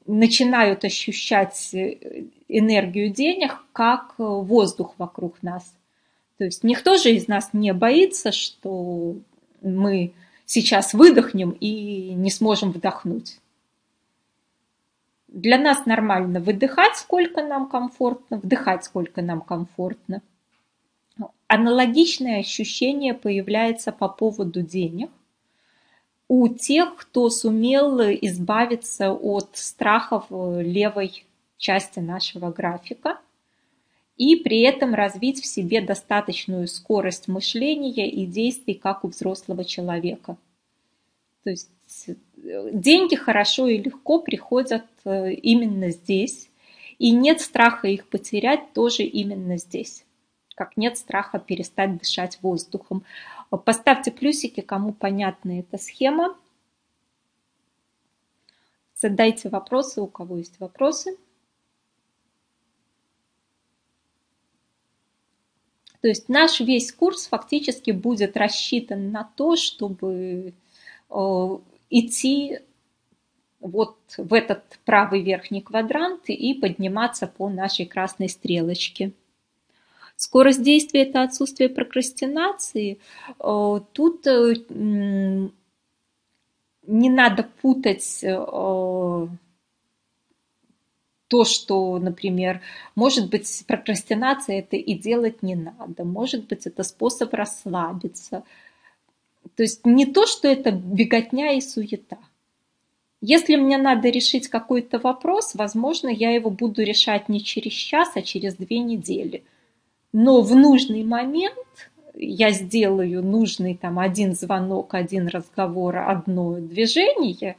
начинают ощущать энергию денег как воздух вокруг нас. То есть никто же из нас не боится, что мы сейчас выдохнем и не сможем вдохнуть. Для нас нормально выдыхать, сколько нам комфортно, вдыхать, сколько нам комфортно. Аналогичное ощущение появляется по поводу денег у тех, кто сумел избавиться от страхов левой части нашего графика и при этом развить в себе достаточную скорость мышления и действий, как у взрослого человека. То есть деньги хорошо и легко приходят э, именно здесь, и нет страха их потерять тоже именно здесь как нет страха перестать дышать воздухом. Поставьте плюсики, кому понятна эта схема. Задайте вопросы, у кого есть вопросы. То есть наш весь курс фактически будет рассчитан на то, чтобы э, идти вот в этот правый верхний квадрант и подниматься по нашей красной стрелочке. Скорость действия – это отсутствие прокрастинации. Э, тут э, не надо путать э, то, что, например, может быть, прокрастинация это и делать не надо, может быть, это способ расслабиться. То есть не то, что это беготня и суета. Если мне надо решить какой-то вопрос, возможно, я его буду решать не через час, а через две недели – но в нужный момент я сделаю нужный там один звонок, один разговор, одно движение,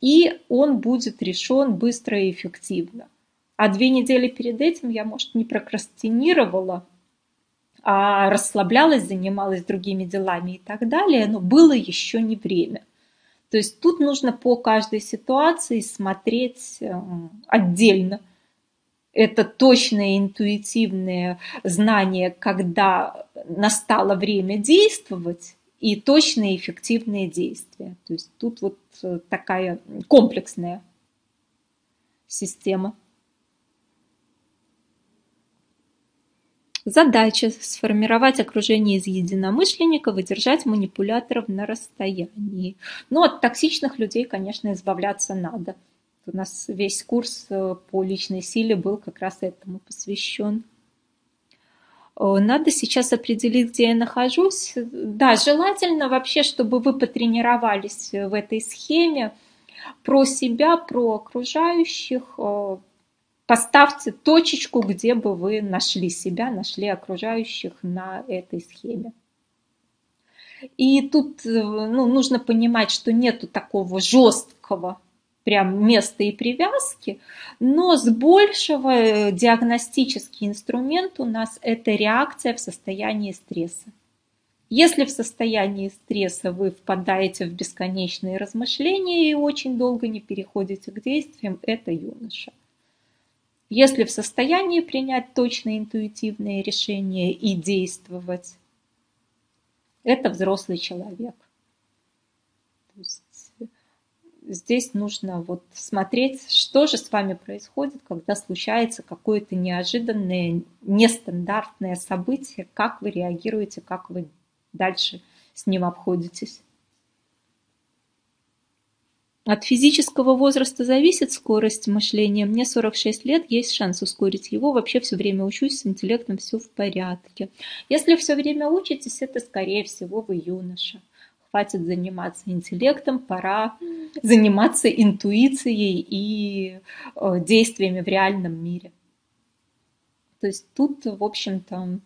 и он будет решен быстро и эффективно. А две недели перед этим я, может, не прокрастинировала, расслаблялась, занималась другими делами и так далее, но было еще не время. То есть тут нужно по каждой ситуации смотреть эм, отдельно – это точное интуитивное знание, когда настало время действовать, и точные эффективные действия. То есть тут вот э, такая комплексная система. Задача – сформировать окружение из единомышленников и держать манипуляторов на расстоянии. Но от токсичных людей, конечно, избавляться надо – у нас весь курс э, по личной силе был как раз этому посвящен. Надо сейчас определить, где я нахожусь. Да, желательно вообще, чтобы вы потренировались в этой схеме про себя, про окружающих. Поставьте точечку, где бы вы нашли себя, нашли окружающих на этой схеме. И тут э, ну, нужно понимать, что нету такого жесткого прям места и привязки, но с большего э, диагностический инструмент у нас это реакция в состоянии стресса. Если в состоянии стресса вы впадаете в бесконечные размышления и очень долго не переходите к действиям, это юноша. Если в состоянии принять точное интуитивное решение и действовать, это взрослый человек. То есть здесь нужно вот смотреть, что же с вами происходит, когда случается какое-то неожиданное, нестандартное событие, как вы реагируете, как вы дальше с ним обходитесь. От физического возраста зависит скорость мышления. Мне 46 лет, есть шанс ускорить его. Вообще все время учусь, с интеллектом все в порядке. Если все время учитесь, это скорее всего вы юноша хватит заниматься интеллектом, пора заниматься интуицией и э, действиями в реальном мире. То есть тут, в общем-то,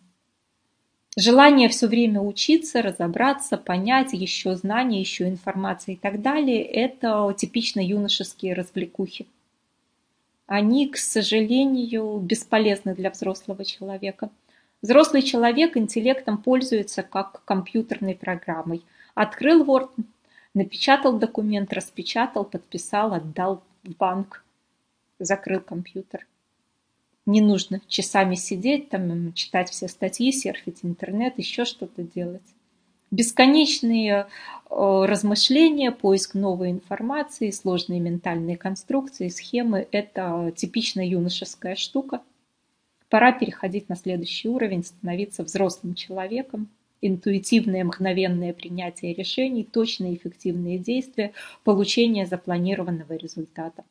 желание все время учиться, разобраться, понять, еще знания, еще информация и так далее, это типично юношеские развлекухи. Они, к сожалению, бесполезны для взрослого человека. Взрослый человек интеллектом пользуется как компьютерной программой – Открыл Word, напечатал документ, распечатал, подписал, отдал в банк. закрыл компьютер. Не нужно часами сидеть, там, читать все статьи, серфить интернет, еще что-то делать. Бесконечные э, размышления, поиск новой информации, сложные ментальные конструкции, схемы – это типично юношеская штука. Пора переходить на следующий уровень, становиться взрослым человеком. Интуитивное, мгновенное принятие решений, точные эффективные действия, получение запланированного результата.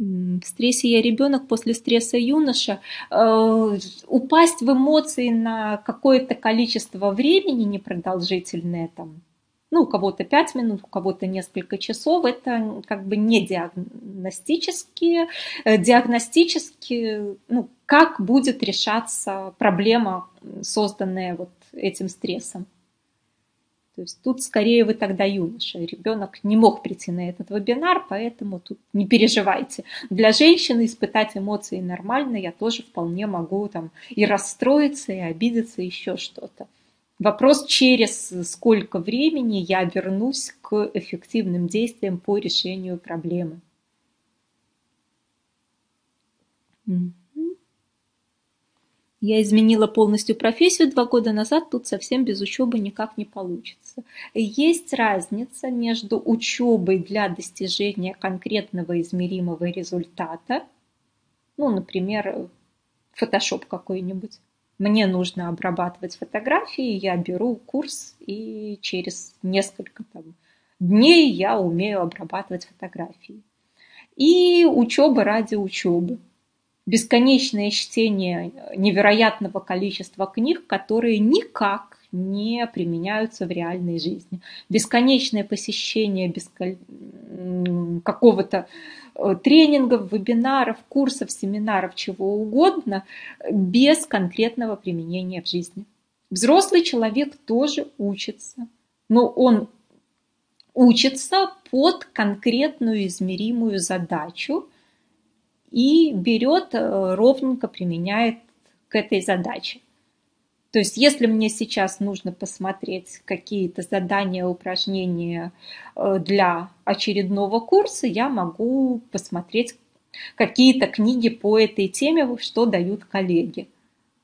В стрессе я ребенок, после стресса юноша, э, упасть в эмоции на какое-то количество времени непродолжительное, там, ну, у кого-то 5 минут, у кого-то несколько часов, это как бы не диагностические, э, диагностически, ну, как будет решаться проблема, созданная вот этим стрессом. То есть тут скорее вы тогда юноша. Ребенок не мог прийти на этот вебинар, поэтому тут не переживайте. Для женщины испытать эмоции нормально, я тоже вполне могу там и расстроиться, и обидеться, еще что-то. Вопрос, через сколько времени я вернусь к эффективным действиям по решению проблемы. Я изменила полностью профессию два года назад, тут совсем без учебы никак не получится. Есть разница между учебой для достижения конкретного измеримого результата, ну, например, фотошоп какой-нибудь. Мне нужно обрабатывать фотографии, я беру курс, и через несколько там, дней я умею обрабатывать фотографии. И учеба ради учебы бесконечное чтение невероятного количества книг, которые никак не применяются в реальной жизни. Бесконечное посещение бескон... какого-то э, тренингов, вебинаров, курсов, семинаров, чего угодно, без конкретного применения в жизни. Взрослый человек тоже учится, но он учится под конкретную измеримую задачу – и берет, э, ровненько применяет к этой задаче. То есть, если мне сейчас нужно посмотреть какие-то задания, упражнения э, для очередного курса, я могу посмотреть какие-то книги по этой теме, что дают коллеги.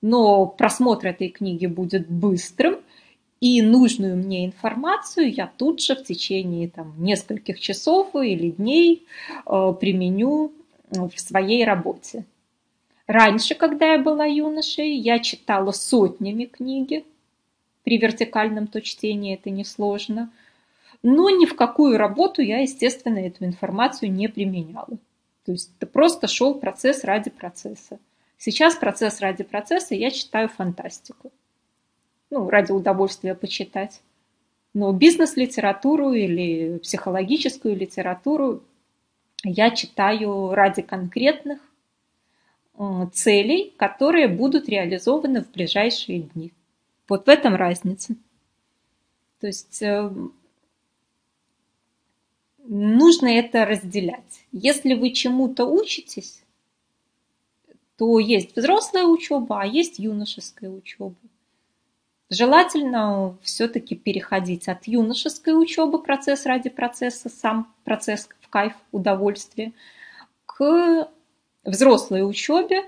Но просмотр этой книги будет быстрым, и нужную мне информацию я тут же в течение там, нескольких часов или дней э, применю в своей работе. Раньше, когда я была юношей, я читала сотнями книги. При вертикальном то чтении это несложно. Но ни в какую работу я, естественно, эту информацию не применяла. То есть это просто шел процесс ради процесса. Сейчас процесс ради процесса я читаю фантастику. Ну, ради удовольствия почитать. Но бизнес-литературу или психологическую литературу я читаю ради конкретных целей, которые будут реализованы в ближайшие дни. Вот в этом разница. То есть э, нужно это разделять. Если вы чему-то учитесь, то есть взрослая учеба, а есть юношеская учеба. Желательно все-таки переходить от юношеской учебы, процесс ради процесса, сам процесс кайф, удовольствие, к взрослой учебе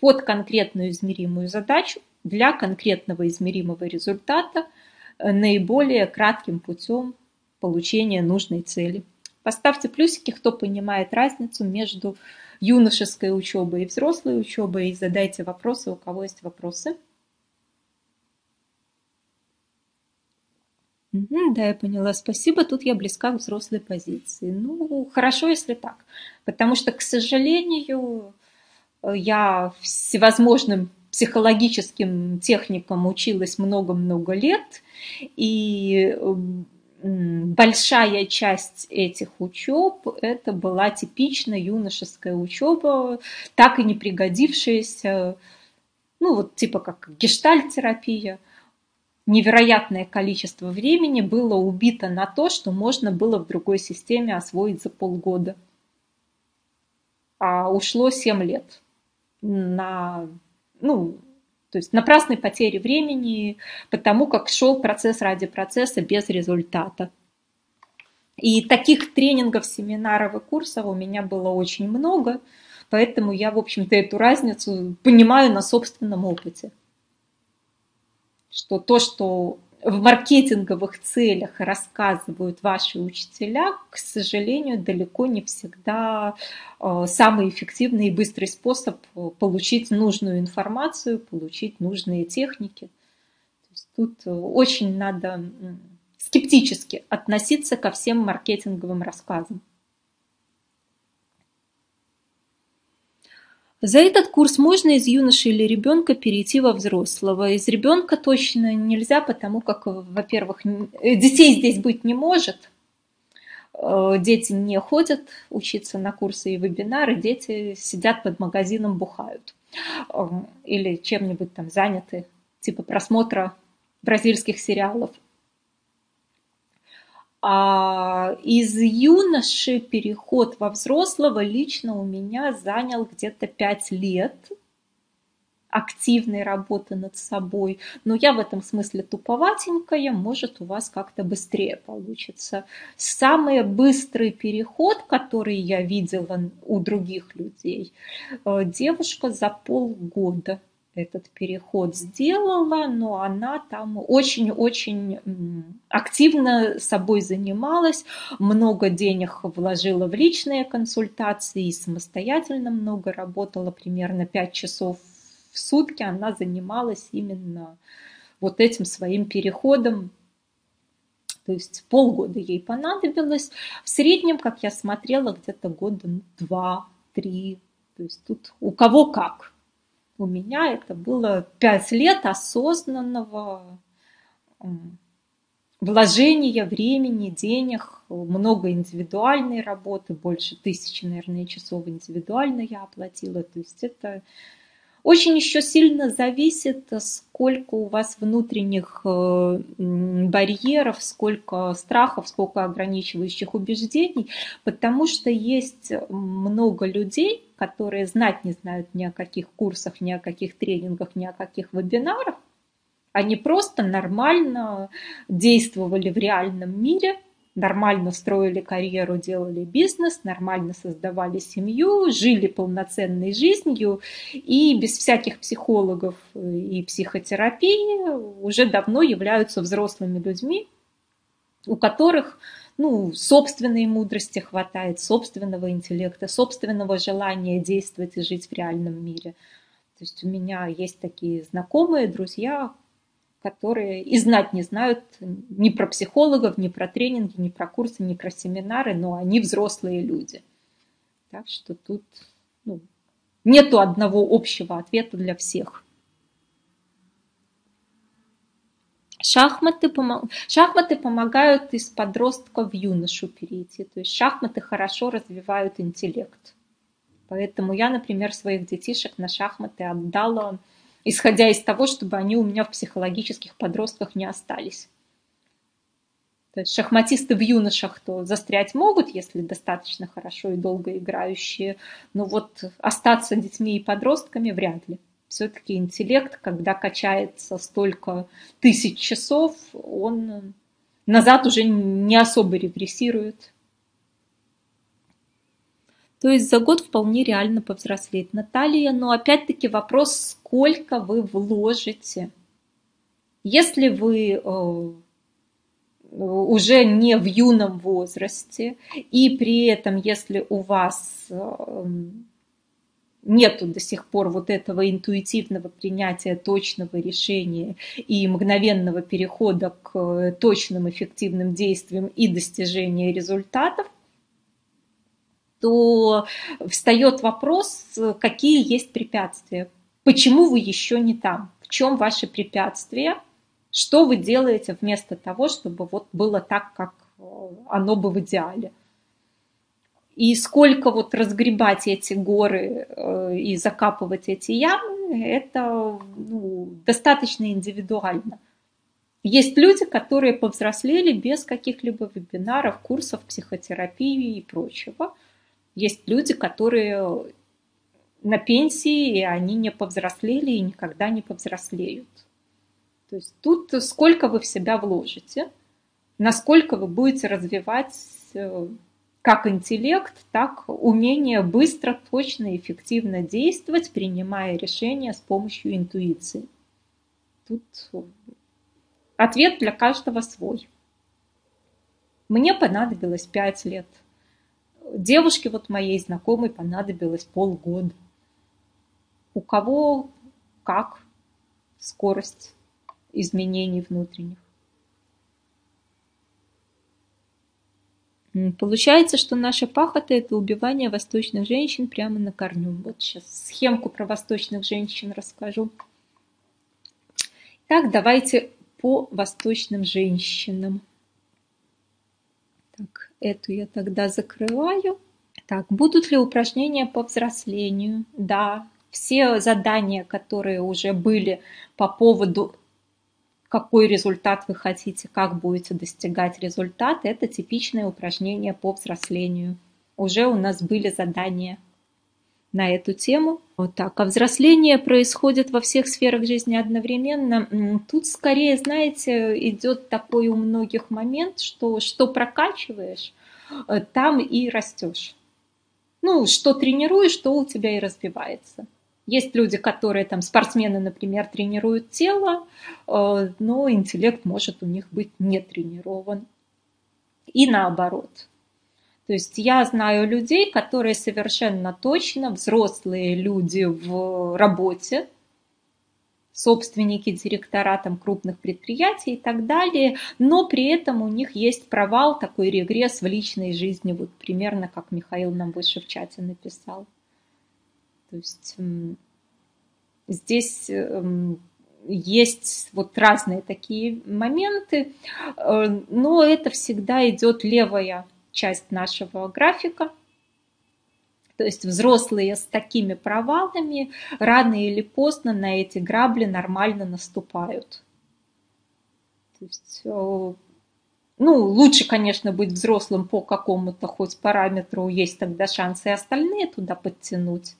под конкретную измеримую задачу для конкретного измеримого результата э, наиболее кратким путем получения нужной цели. Поставьте плюсики, кто понимает разницу между юношеской учебой и взрослой учебой, и задайте вопросы, у кого есть вопросы. Да, я поняла. Спасибо. Тут я близка к взрослой позиции. Ну, хорошо, если так. Потому что, к сожалению, я всевозможным психологическим техникам училась много-много лет, и большая часть этих учеб это была типично юношеская учеба, так и не пригодившаяся, ну вот типа как гештальт-терапия – невероятное количество времени было убито на то, что можно было в другой системе освоить за полгода. А ушло 7 лет на, ну, то есть напрасной потери времени, потому как шел процесс ради процесса без результата. И таких тренингов, семинаров и курсов у меня было очень много, поэтому я, в общем-то, эту разницу понимаю на собственном опыте. Что то, что в маркетинговых целях рассказывают ваши учителя, к сожалению, далеко не всегда э, самый эффективный и быстрый способ э, получить нужную информацию, получить нужные техники. Тут э, очень надо скептически относиться ко всем маркетинговым рассказам. За этот курс можно из юноши или ребенка перейти во взрослого. Из ребенка точно нельзя, потому как, во-первых, э, детей здесь быть не может. Э, дети не ходят учиться на курсы и вебинары, дети сидят под магазином, бухают. Э, или чем-нибудь там заняты, типа просмотра бразильских сериалов – из юноши переход во взрослого лично у меня занял где-то пять лет активной работы над собой. Но я в этом смысле туповатенькая, может у вас как-то быстрее получится. Самый быстрый переход, который я видела у других людей, э, девушка за полгода этот переход сделала, но она там очень-очень активно собой занималась, много денег вложила в личные консультации самостоятельно много работала, примерно 5 часов в сутки она занималась именно вот этим своим переходом. То есть полгода ей понадобилось. В среднем, как я смотрела, где-то года два-три. То есть тут у кого как – у меня это было пять лет осознанного вложения времени, денег, много индивидуальной работы, больше тысячи, наверное, часов индивидуально я оплатила. То есть это очень еще сильно зависит, сколько у вас внутренних э, барьеров, сколько страхов, сколько ограничивающих убеждений, потому что есть много людей, которые знать не знают ни о каких курсах, ни о каких тренингах, ни о каких вебинарах. Они просто нормально действовали в реальном мире – нормально строили карьеру, делали бизнес, нормально создавали семью, жили полноценной жизнью и без всяких психологов и психотерапии уже давно являются взрослыми людьми, у которых ну, собственной мудрости хватает, собственного интеллекта, собственного желания действовать и жить в реальном мире. То есть у меня есть такие знакомые, друзья, которые и знать не знают ни про психологов, ни про тренинги, ни про курсы, ни про семинары, но они взрослые люди. Так что тут ну, нету одного общего ответа для всех. Шахматы, помог... шахматы помогают из подростка в юношу перейти. То есть шахматы хорошо развивают интеллект. Поэтому я, например, своих детишек на шахматы отдала исходя из того, чтобы они у меня в психологических подростках не остались. То есть шахматисты в юношах то застрять могут, если достаточно хорошо и долго играющие, но вот остаться детьми и подростками вряд ли. Все-таки интеллект, когда качается столько тысяч часов, он назад уже не особо регрессирует. То есть за год вполне реально повзрослеть. Наталья, но опять-таки вопрос, сколько вы вложите. Если вы э, уже не в юном возрасте, и при этом, если у вас э, нету до сих пор вот этого интуитивного принятия точного решения и мгновенного перехода к точным эффективным действиям и достижения результатов, то встает вопрос, какие есть препятствия. Почему вы еще не там? В чем ваши препятствия? Что вы делаете вместо того, чтобы вот было так, как э, оно бы в идеале? И сколько вот разгребать эти горы э, и закапывать эти ямы, это ну, достаточно индивидуально. Есть люди, которые повзрослели без каких-либо вебинаров, курсов психотерапии и прочего – есть люди, которые на пенсии, и они не повзрослели и никогда не повзрослеют. То есть тут сколько вы в себя вложите, насколько вы будете развивать э, как интеллект, так умение быстро, точно эффективно действовать, принимая решения с помощью интуиции. Тут ответ для каждого свой. Мне понадобилось пять лет. Девушке вот моей знакомой понадобилось полгода. У кого как скорость изменений внутренних. Получается, что наша пахота – это убивание восточных женщин прямо на корню. Вот сейчас схемку про восточных женщин расскажу. Так, давайте по восточным женщинам. Эту я тогда закрываю. Так, будут ли упражнения по взрослению? Да, все задания, которые уже были по поводу какой результат вы хотите, как будете достигать результата, это типичное упражнение по взрослению. Уже у нас были задания на эту тему. Вот так. А взросление происходит во всех сферах жизни одновременно. Тут скорее, знаете, идет такой у многих момент, что что прокачиваешь, э, там и растешь. Ну, что тренируешь, то у тебя и развивается. Есть люди, которые там спортсмены, например, тренируют тело, э, но интеллект может у них быть не тренирован. И наоборот. То есть я знаю людей, которые совершенно точно взрослые люди в работе, собственники, директора там, крупных предприятий и так далее, но при этом у них есть провал, такой регресс в личной жизни, вот примерно как Михаил нам выше в чате написал. То есть здесь эм, есть вот разные такие моменты, э, но это всегда идет левая часть нашего графика. То есть взрослые с такими провалами рано или поздно на эти грабли нормально наступают. То есть, э, ну, лучше, конечно, быть взрослым по какому-то хоть параметру, есть тогда шансы остальные туда подтянуть.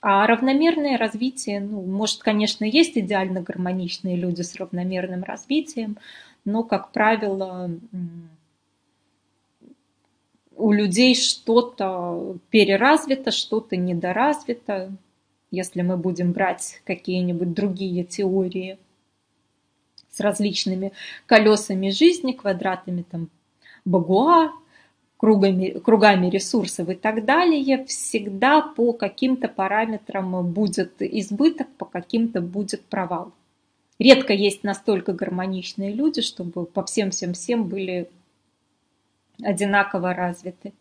А равномерное развитие, ну, может, конечно, есть идеально гармоничные люди с равномерным развитием, но, как правило, у людей что-то переразвито, что-то недоразвито. Если мы будем брать какие-нибудь другие теории с различными колесами жизни, квадратами там Багуа, кругами, кругами ресурсов и так далее, всегда по каким-то параметрам будет избыток, по каким-то будет провал. Редко есть настолько гармоничные люди, чтобы по всем-всем-всем были одинаково развиты.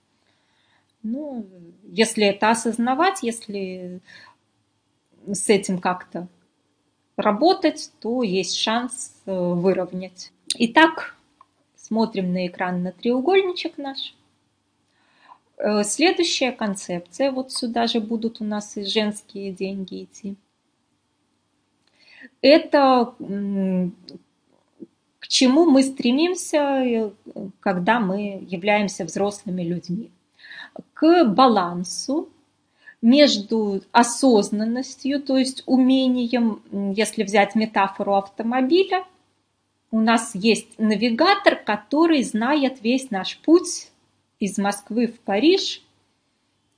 Ну, если это осознавать, если с этим как-то работать, то есть шанс э, выровнять. Итак, смотрим на экран на треугольничек наш. Э, следующая концепция, вот сюда же будут у нас и женские деньги идти. Это к чему мы стремимся, э, когда мы являемся взрослыми людьми. К балансу между осознанностью, то есть умением, если взять метафору автомобиля, у нас есть навигатор, который знает весь наш путь из Москвы в Париж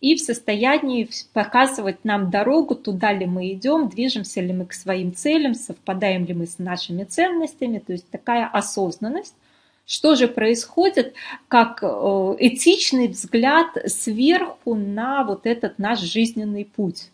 и в состоянии показывать нам дорогу, туда ли мы идем, движемся ли мы к своим целям, совпадаем ли мы с нашими ценностями, то есть такая осознанность. Что же происходит, как э, этичный взгляд сверху на вот этот наш жизненный путь.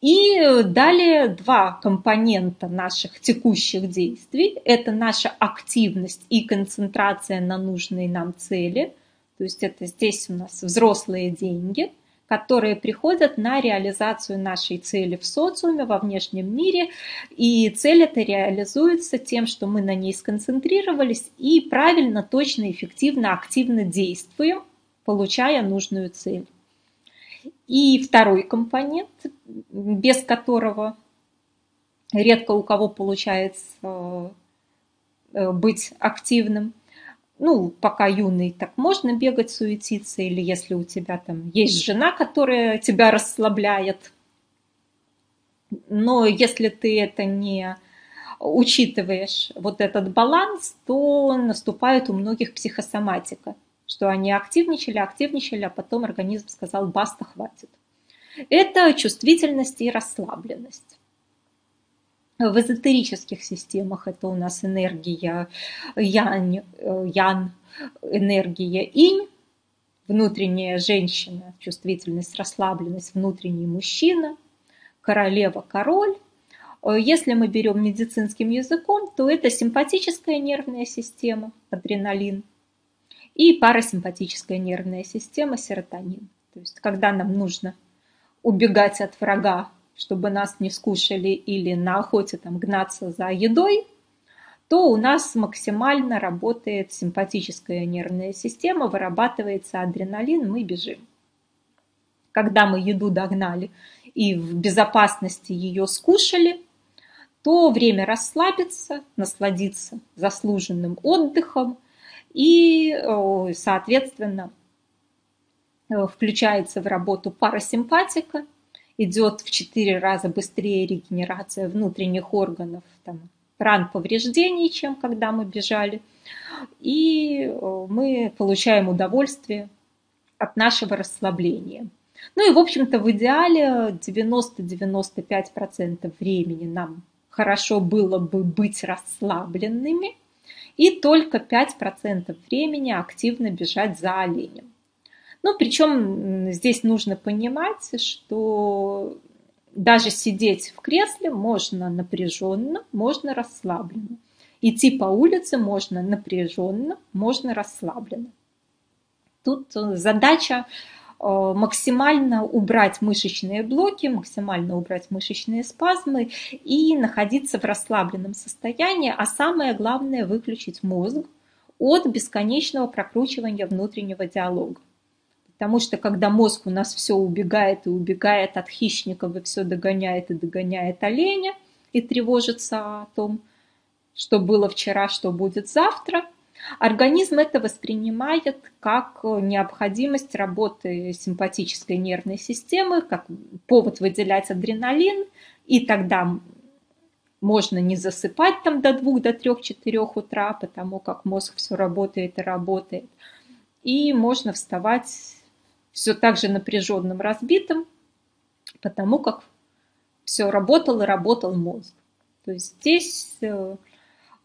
И далее два компонента наших текущих действий. Это наша активность и концентрация на нужной нам цели. То есть это здесь у нас взрослые деньги, которые приходят на реализацию нашей цели в социуме, во внешнем мире. И цель эта реализуется тем, что мы на ней сконцентрировались и правильно, точно, эффективно, активно действуем, получая нужную цель. И второй компонент, без которого редко у кого получается э, быть активным. Ну, пока юный, так можно бегать, суетиться, или если у тебя там есть жена, которая тебя расслабляет. Но если ты это не учитываешь вот этот баланс, то наступает у многих психосоматика, что они активничали, активничали, а потом организм сказал «баста, хватит». Это чувствительность и расслабленность. В эзотерических системах это у нас энергия янь, ян, энергия инь, внутренняя женщина, чувствительность, расслабленность, внутренний мужчина, королева, король. Если мы берем медицинским языком, то это симпатическая нервная система, адреналин, и парасимпатическая нервная система, серотонин. То есть, когда нам нужно убегать от врага, чтобы нас не скушали, или на охоте там гнаться за едой, то у нас максимально работает симпатическая нервная система, вырабатывается адреналин, мы бежим. Когда мы еду догнали и в безопасности ее скушали, то время расслабиться, насладиться заслуженным отдыхом и, соответственно, Э, включается в работу парасимпатика, идет в 4 раза быстрее регенерация внутренних органов, там, ран повреждений, чем когда мы бежали. И э, мы получаем удовольствие от нашего расслабления. Ну и, в общем-то, в идеале 90-95% времени нам хорошо было бы быть расслабленными, и только 5% времени активно бежать за оленем. Ну, причем здесь нужно понимать, что даже сидеть в кресле можно напряженно, можно расслабленно. Идти по улице можно напряженно, можно расслабленно. Тут э, задача э, максимально убрать мышечные блоки, максимально убрать мышечные спазмы и находиться в расслабленном состоянии, а самое главное выключить мозг от бесконечного прокручивания внутреннего диалога. Потому что когда мозг у нас все убегает и убегает от хищников и все догоняет и догоняет оленя и тревожится о том, что было вчера, что будет завтра, организм это воспринимает как необходимость работы симпатической нервной системы, как повод выделять адреналин, и тогда можно не засыпать там до двух, до трех, четырех утра, потому как мозг все работает и работает. И можно вставать все так же напряженным, разбитым, потому как все работал и работал мозг. То есть здесь э,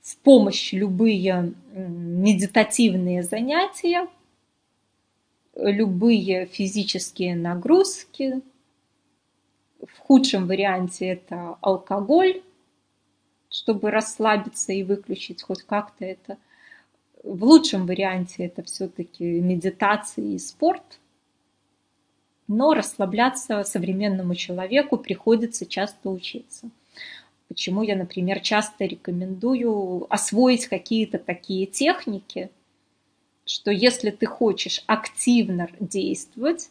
в помощь любые медитативные занятия, любые физические нагрузки. В худшем варианте это алкоголь, чтобы расслабиться и выключить хоть как-то это. В лучшем варианте это все-таки медитация и спорт – но расслабляться современному человеку приходится часто учиться. Почему я, например, часто рекомендую освоить какие-то такие техники, что если ты хочешь активно действовать,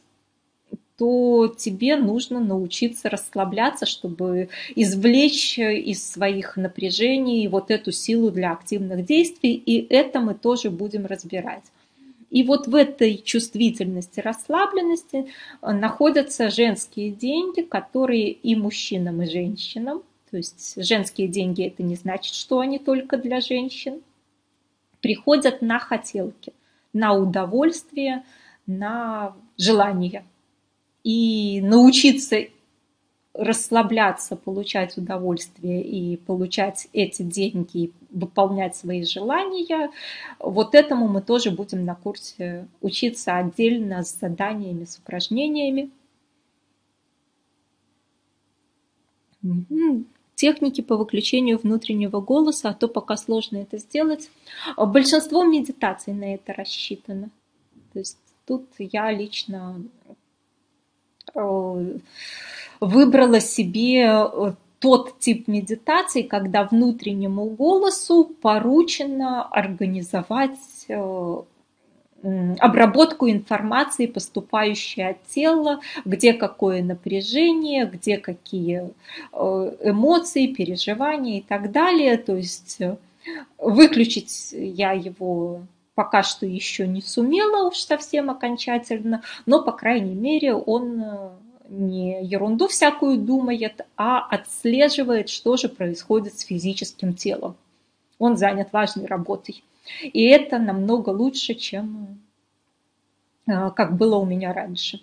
то тебе нужно научиться расслабляться, чтобы извлечь из своих напряжений вот эту силу для активных действий, и это мы тоже будем разбирать. И вот в этой чувствительности, расслабленности э, находятся женские деньги, которые и мужчинам, и женщинам, то есть женские деньги это не значит, что они только для женщин, приходят на хотелки, на удовольствие, на желание. И научиться расслабляться, получать удовольствие и получать эти деньги и выполнять свои желания, вот этому мы тоже будем на курсе учиться отдельно с заданиями, с упражнениями. Техники по выключению внутреннего голоса, а то пока сложно это сделать. Большинство медитаций на это рассчитано. То есть тут я лично выбрала себе э, тот тип медитации, когда внутреннему голосу поручено организовать э, обработку информации, поступающей от тела, где какое напряжение, где какие э, эмоции, переживания и так далее. То есть выключить я его пока что еще не сумела уж совсем окончательно, но, по крайней мере, он не ерунду всякую думает, а отслеживает, что же происходит с физическим телом. Он занят важной работой. И это намного лучше, чем э, как было у меня раньше.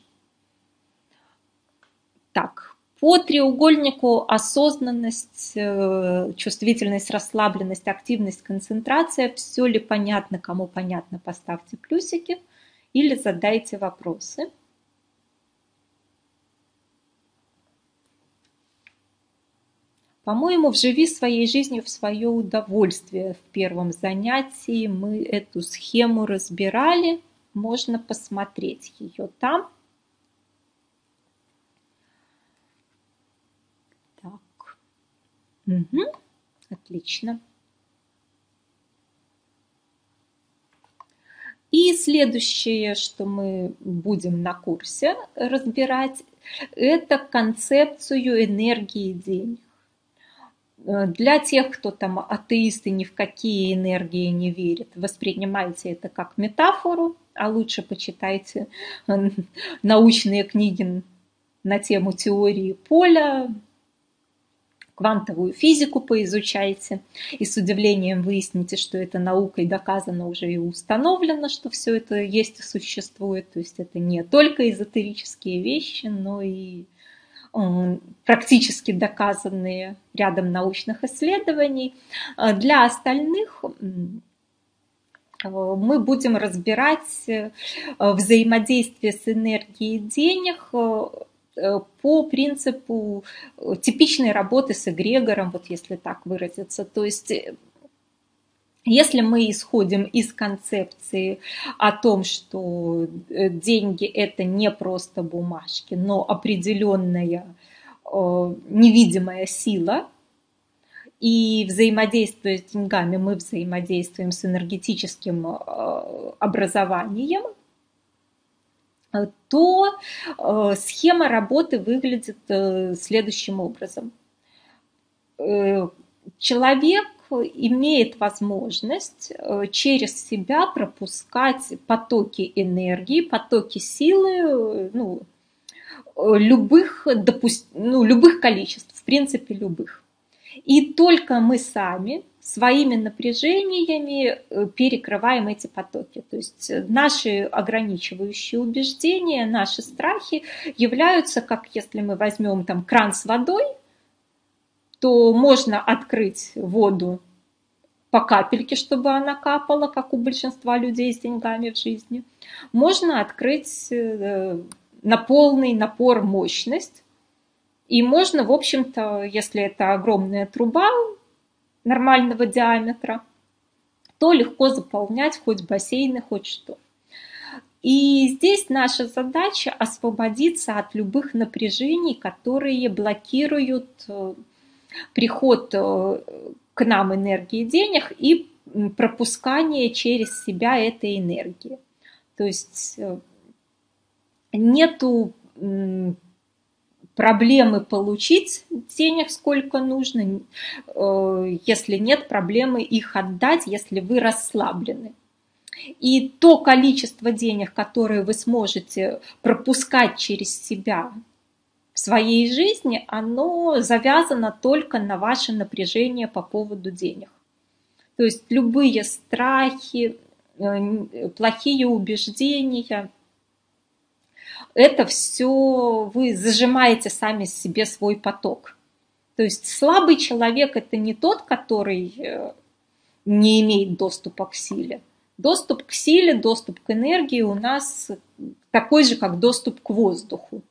Так, по треугольнику осознанность, э, чувствительность, расслабленность, активность, концентрация. Все ли понятно? Кому понятно, поставьте плюсики или задайте вопросы. По-моему, вживи своей жизнью в свое удовольствие. В первом занятии мы эту схему разбирали. Можно посмотреть ее там. Так. Угу. Отлично. И следующее, что мы будем на курсе разбирать, это концепцию энергии денег. Э, для тех, кто там атеисты ни в какие энергии не верит, воспринимайте это как метафору, а лучше почитайте э, научные книги на тему теории поля, квантовую физику поизучайте, и с удивлением выясните, что это наукой доказано уже и установлено, что все это есть и существует. То есть это не только эзотерические вещи, но и практически доказанные рядом научных исследований. А для остальных мы будем разбирать э, взаимодействие с энергией денег э, по принципу типичной работы с эгрегором, вот если так выразиться. То есть э, если мы исходим из концепции о том, что э, деньги это не просто бумажки, но определенная э, невидимая сила, и взаимодействуя с деньгами, мы взаимодействуем с энергетическим э, образованием, то схема работы выглядит следующим образом. Человек имеет возможность э, через себя пропускать потоки энергии, потоки силы, э, ну, любых, допуст... ну, любых количеств, в принципе, любых. И только мы сами своими напряжениями э, перекрываем эти потоки. То есть наши ограничивающие убеждения, наши страхи являются, как если мы возьмем там кран с водой, то можно открыть воду по капельке, чтобы она капала, как у большинства людей с деньгами в жизни. Можно открыть э, на полный напор мощность. И можно, в общем-то, если это огромная труба нормального диаметра, то легко заполнять хоть бассейны, хоть что. И здесь наша задача освободиться от любых напряжений, которые блокируют э, приход э, к нам энергии денег и пропускание через себя этой энергии. То есть э, нету проблемы получить денег сколько нужно, э, если нет проблемы их отдать, если вы расслаблены. И то количество денег, которые вы сможете пропускать через себя в своей жизни, оно завязано только на ваше напряжение по поводу денег. То есть любые страхи, э, плохие убеждения, это все вы зажимаете сами себе свой поток. То есть слабый человек это не тот, который э, не имеет доступа к силе. Доступ к силе, доступ к энергии у нас такой же, как доступ к воздуху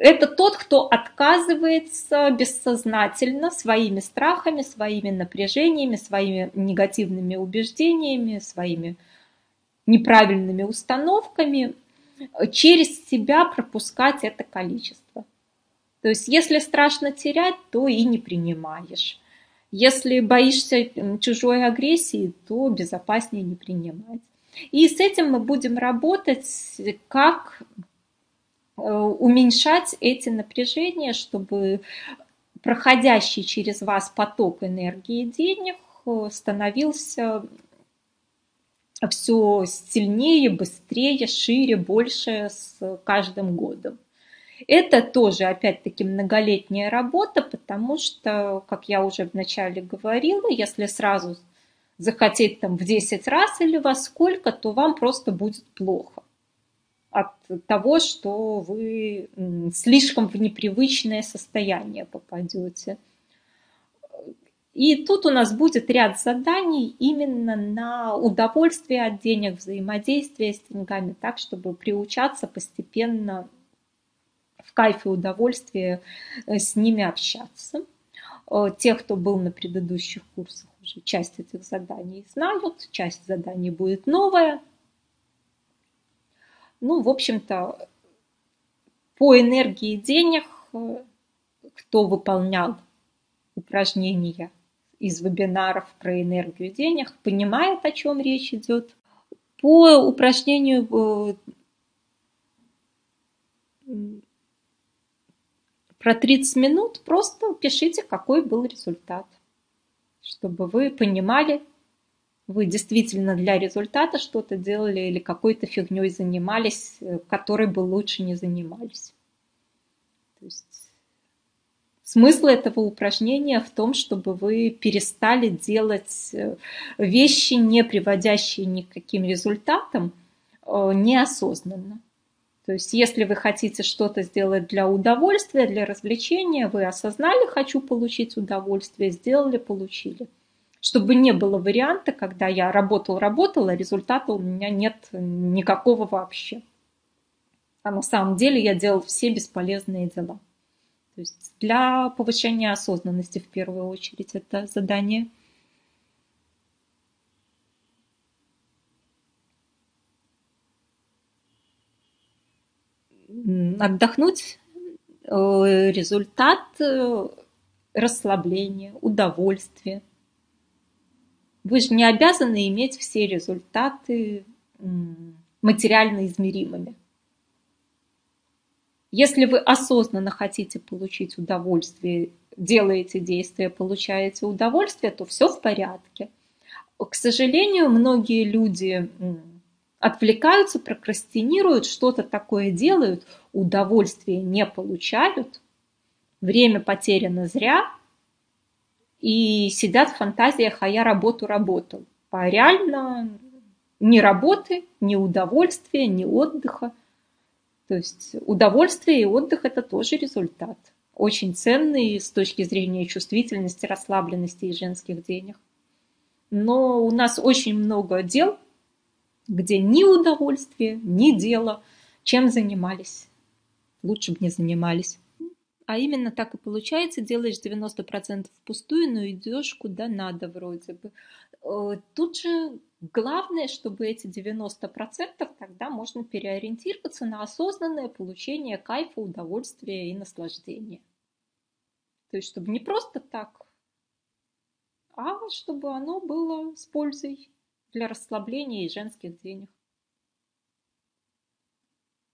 это тот, кто отказывается бессознательно своими страхами, своими напряжениями, своими негативными убеждениями, своими неправильными установками через себя пропускать это количество. То есть если страшно терять, то и не принимаешь. Если боишься чужой агрессии, то безопаснее не принимать. И с этим мы будем работать как Э, уменьшать эти напряжения, чтобы проходящий через вас поток энергии денег э, становился все сильнее, быстрее, шире, больше с каждым годом. Это тоже, опять-таки, многолетняя работа, потому что, как я уже вначале говорила, если сразу захотеть там в 10 раз или во сколько, то вам просто будет плохо от того, что вы слишком в непривычное состояние попадете. И тут у нас будет ряд заданий именно на удовольствие от денег, взаимодействие с деньгами, так, чтобы приучаться постепенно в кайф и удовольствие э, с ними общаться. Э, те, кто был на предыдущих курсах, уже часть этих заданий знают, часть заданий будет новая. Ну, в общем-то, по энергии денег, э, кто выполнял упражнения из вебинаров про энергию денег, понимает, о чем речь идет. По упражнению про 30 минут просто пишите, какой был результат, чтобы вы понимали, вы действительно для результата что-то делали или какой-то фигней занимались, э, которой бы лучше не занимались. То есть смысл этого упражнения в том, чтобы вы перестали делать э, вещи, не приводящие ни к каким результатам, э, неосознанно. То есть если вы хотите что-то сделать для удовольствия, для развлечения, вы осознали «хочу получить удовольствие», сделали, получили. Чтобы не было варианта, когда я работал-работал, а результата у меня нет никакого вообще. А на самом деле я делал все бесполезные дела. То есть для повышения осознанности в первую очередь это задание – отдохнуть, э, результат э, расслабления, удовольствия. Вы же не обязаны иметь все результаты материально измеримыми. Если вы осознанно хотите получить удовольствие, делаете действия, получаете удовольствие, то все в порядке. К сожалению, многие люди отвлекаются, прокрастинируют, что-то такое делают, удовольствия не получают, время потеряно зря, и сидят в фантазиях, а я работу работал. А реально ни работы, ни удовольствия, ни отдыха. То есть удовольствие и отдых – это тоже результат. Очень ценный с точки зрения чувствительности, расслабленности и женских денег. Но у нас очень много дел – где ни удовольствие, ни дело, чем занимались. Лучше бы не занимались. А именно так и получается, делаешь 90% впустую, но идешь куда надо вроде бы. Э, тут же главное, чтобы эти 90% тогда можно переориентироваться на осознанное получение кайфа, удовольствия и наслаждения. То есть, чтобы не просто так, а чтобы оно было с пользой для расслабления и женских денег.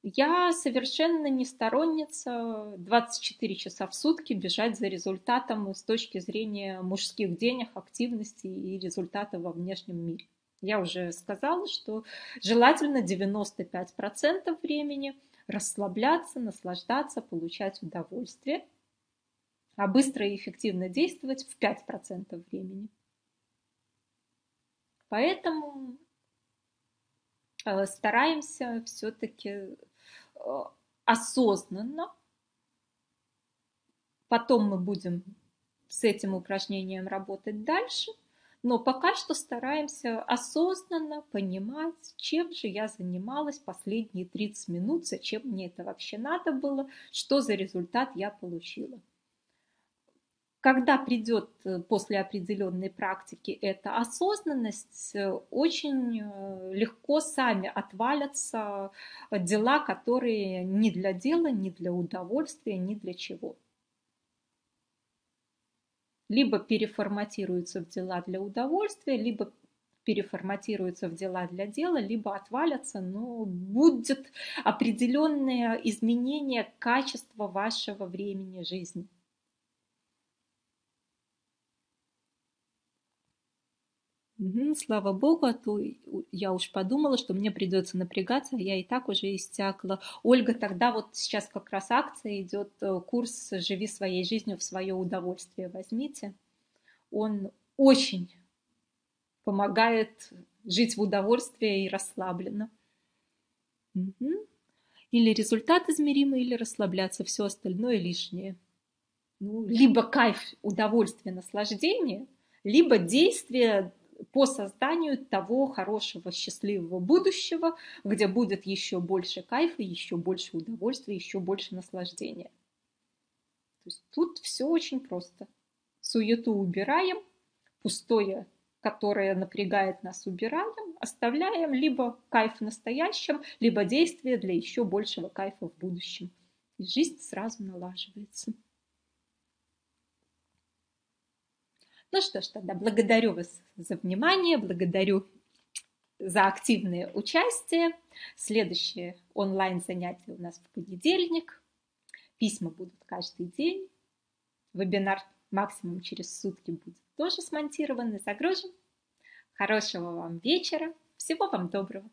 Я совершенно не сторонница 24 часа в сутки бежать за результатом с точки зрения мужских денег, активности и результата во внешнем мире. Я уже сказала, что желательно 95% времени расслабляться, наслаждаться, получать удовольствие, а быстро и эффективно действовать в 5% времени. Поэтому э, стараемся все-таки э, осознанно. Потом мы будем с этим упражнением работать дальше. Но пока что стараемся осознанно понимать, чем же я занималась последние 30 минут, зачем мне это вообще надо было, что за результат я получила. Когда придет э, после определенной практики эта осознанность, э, очень э, легко сами отвалятся дела, которые не для дела, не для удовольствия, ни для чего. Либо переформатируются в дела для удовольствия, либо переформатируются в дела для дела, либо отвалятся, но будет определенное изменение качества вашего времени жизни. Угу, слава богу, а то я уж подумала, что мне придется напрягаться, а я и так уже истякла. Ольга, тогда вот сейчас как раз акция идет, э, курс «Живи своей жизнью в свое удовольствие» возьмите. Он очень помогает жить в удовольствии и расслабленно. Угу. Или результат измеримый, или расслабляться, все остальное лишнее. Ну, либо кайф, удовольствие, наслаждение, либо действие по созданию того хорошего, счастливого будущего, где будет еще больше кайфа, еще больше удовольствия, еще больше наслаждения. То есть тут все очень просто. Суету убираем, пустое, которое напрягает нас, убираем, оставляем либо кайф в настоящем, либо действие для еще большего кайфа в будущем. И жизнь сразу налаживается. Ну что ж, тогда благодарю вас за внимание, благодарю за активное участие. Следующее онлайн-занятие у нас в понедельник. Письма будут каждый день. Вебинар максимум через сутки будет тоже смонтирован и загружен. Хорошего вам вечера. Всего вам доброго.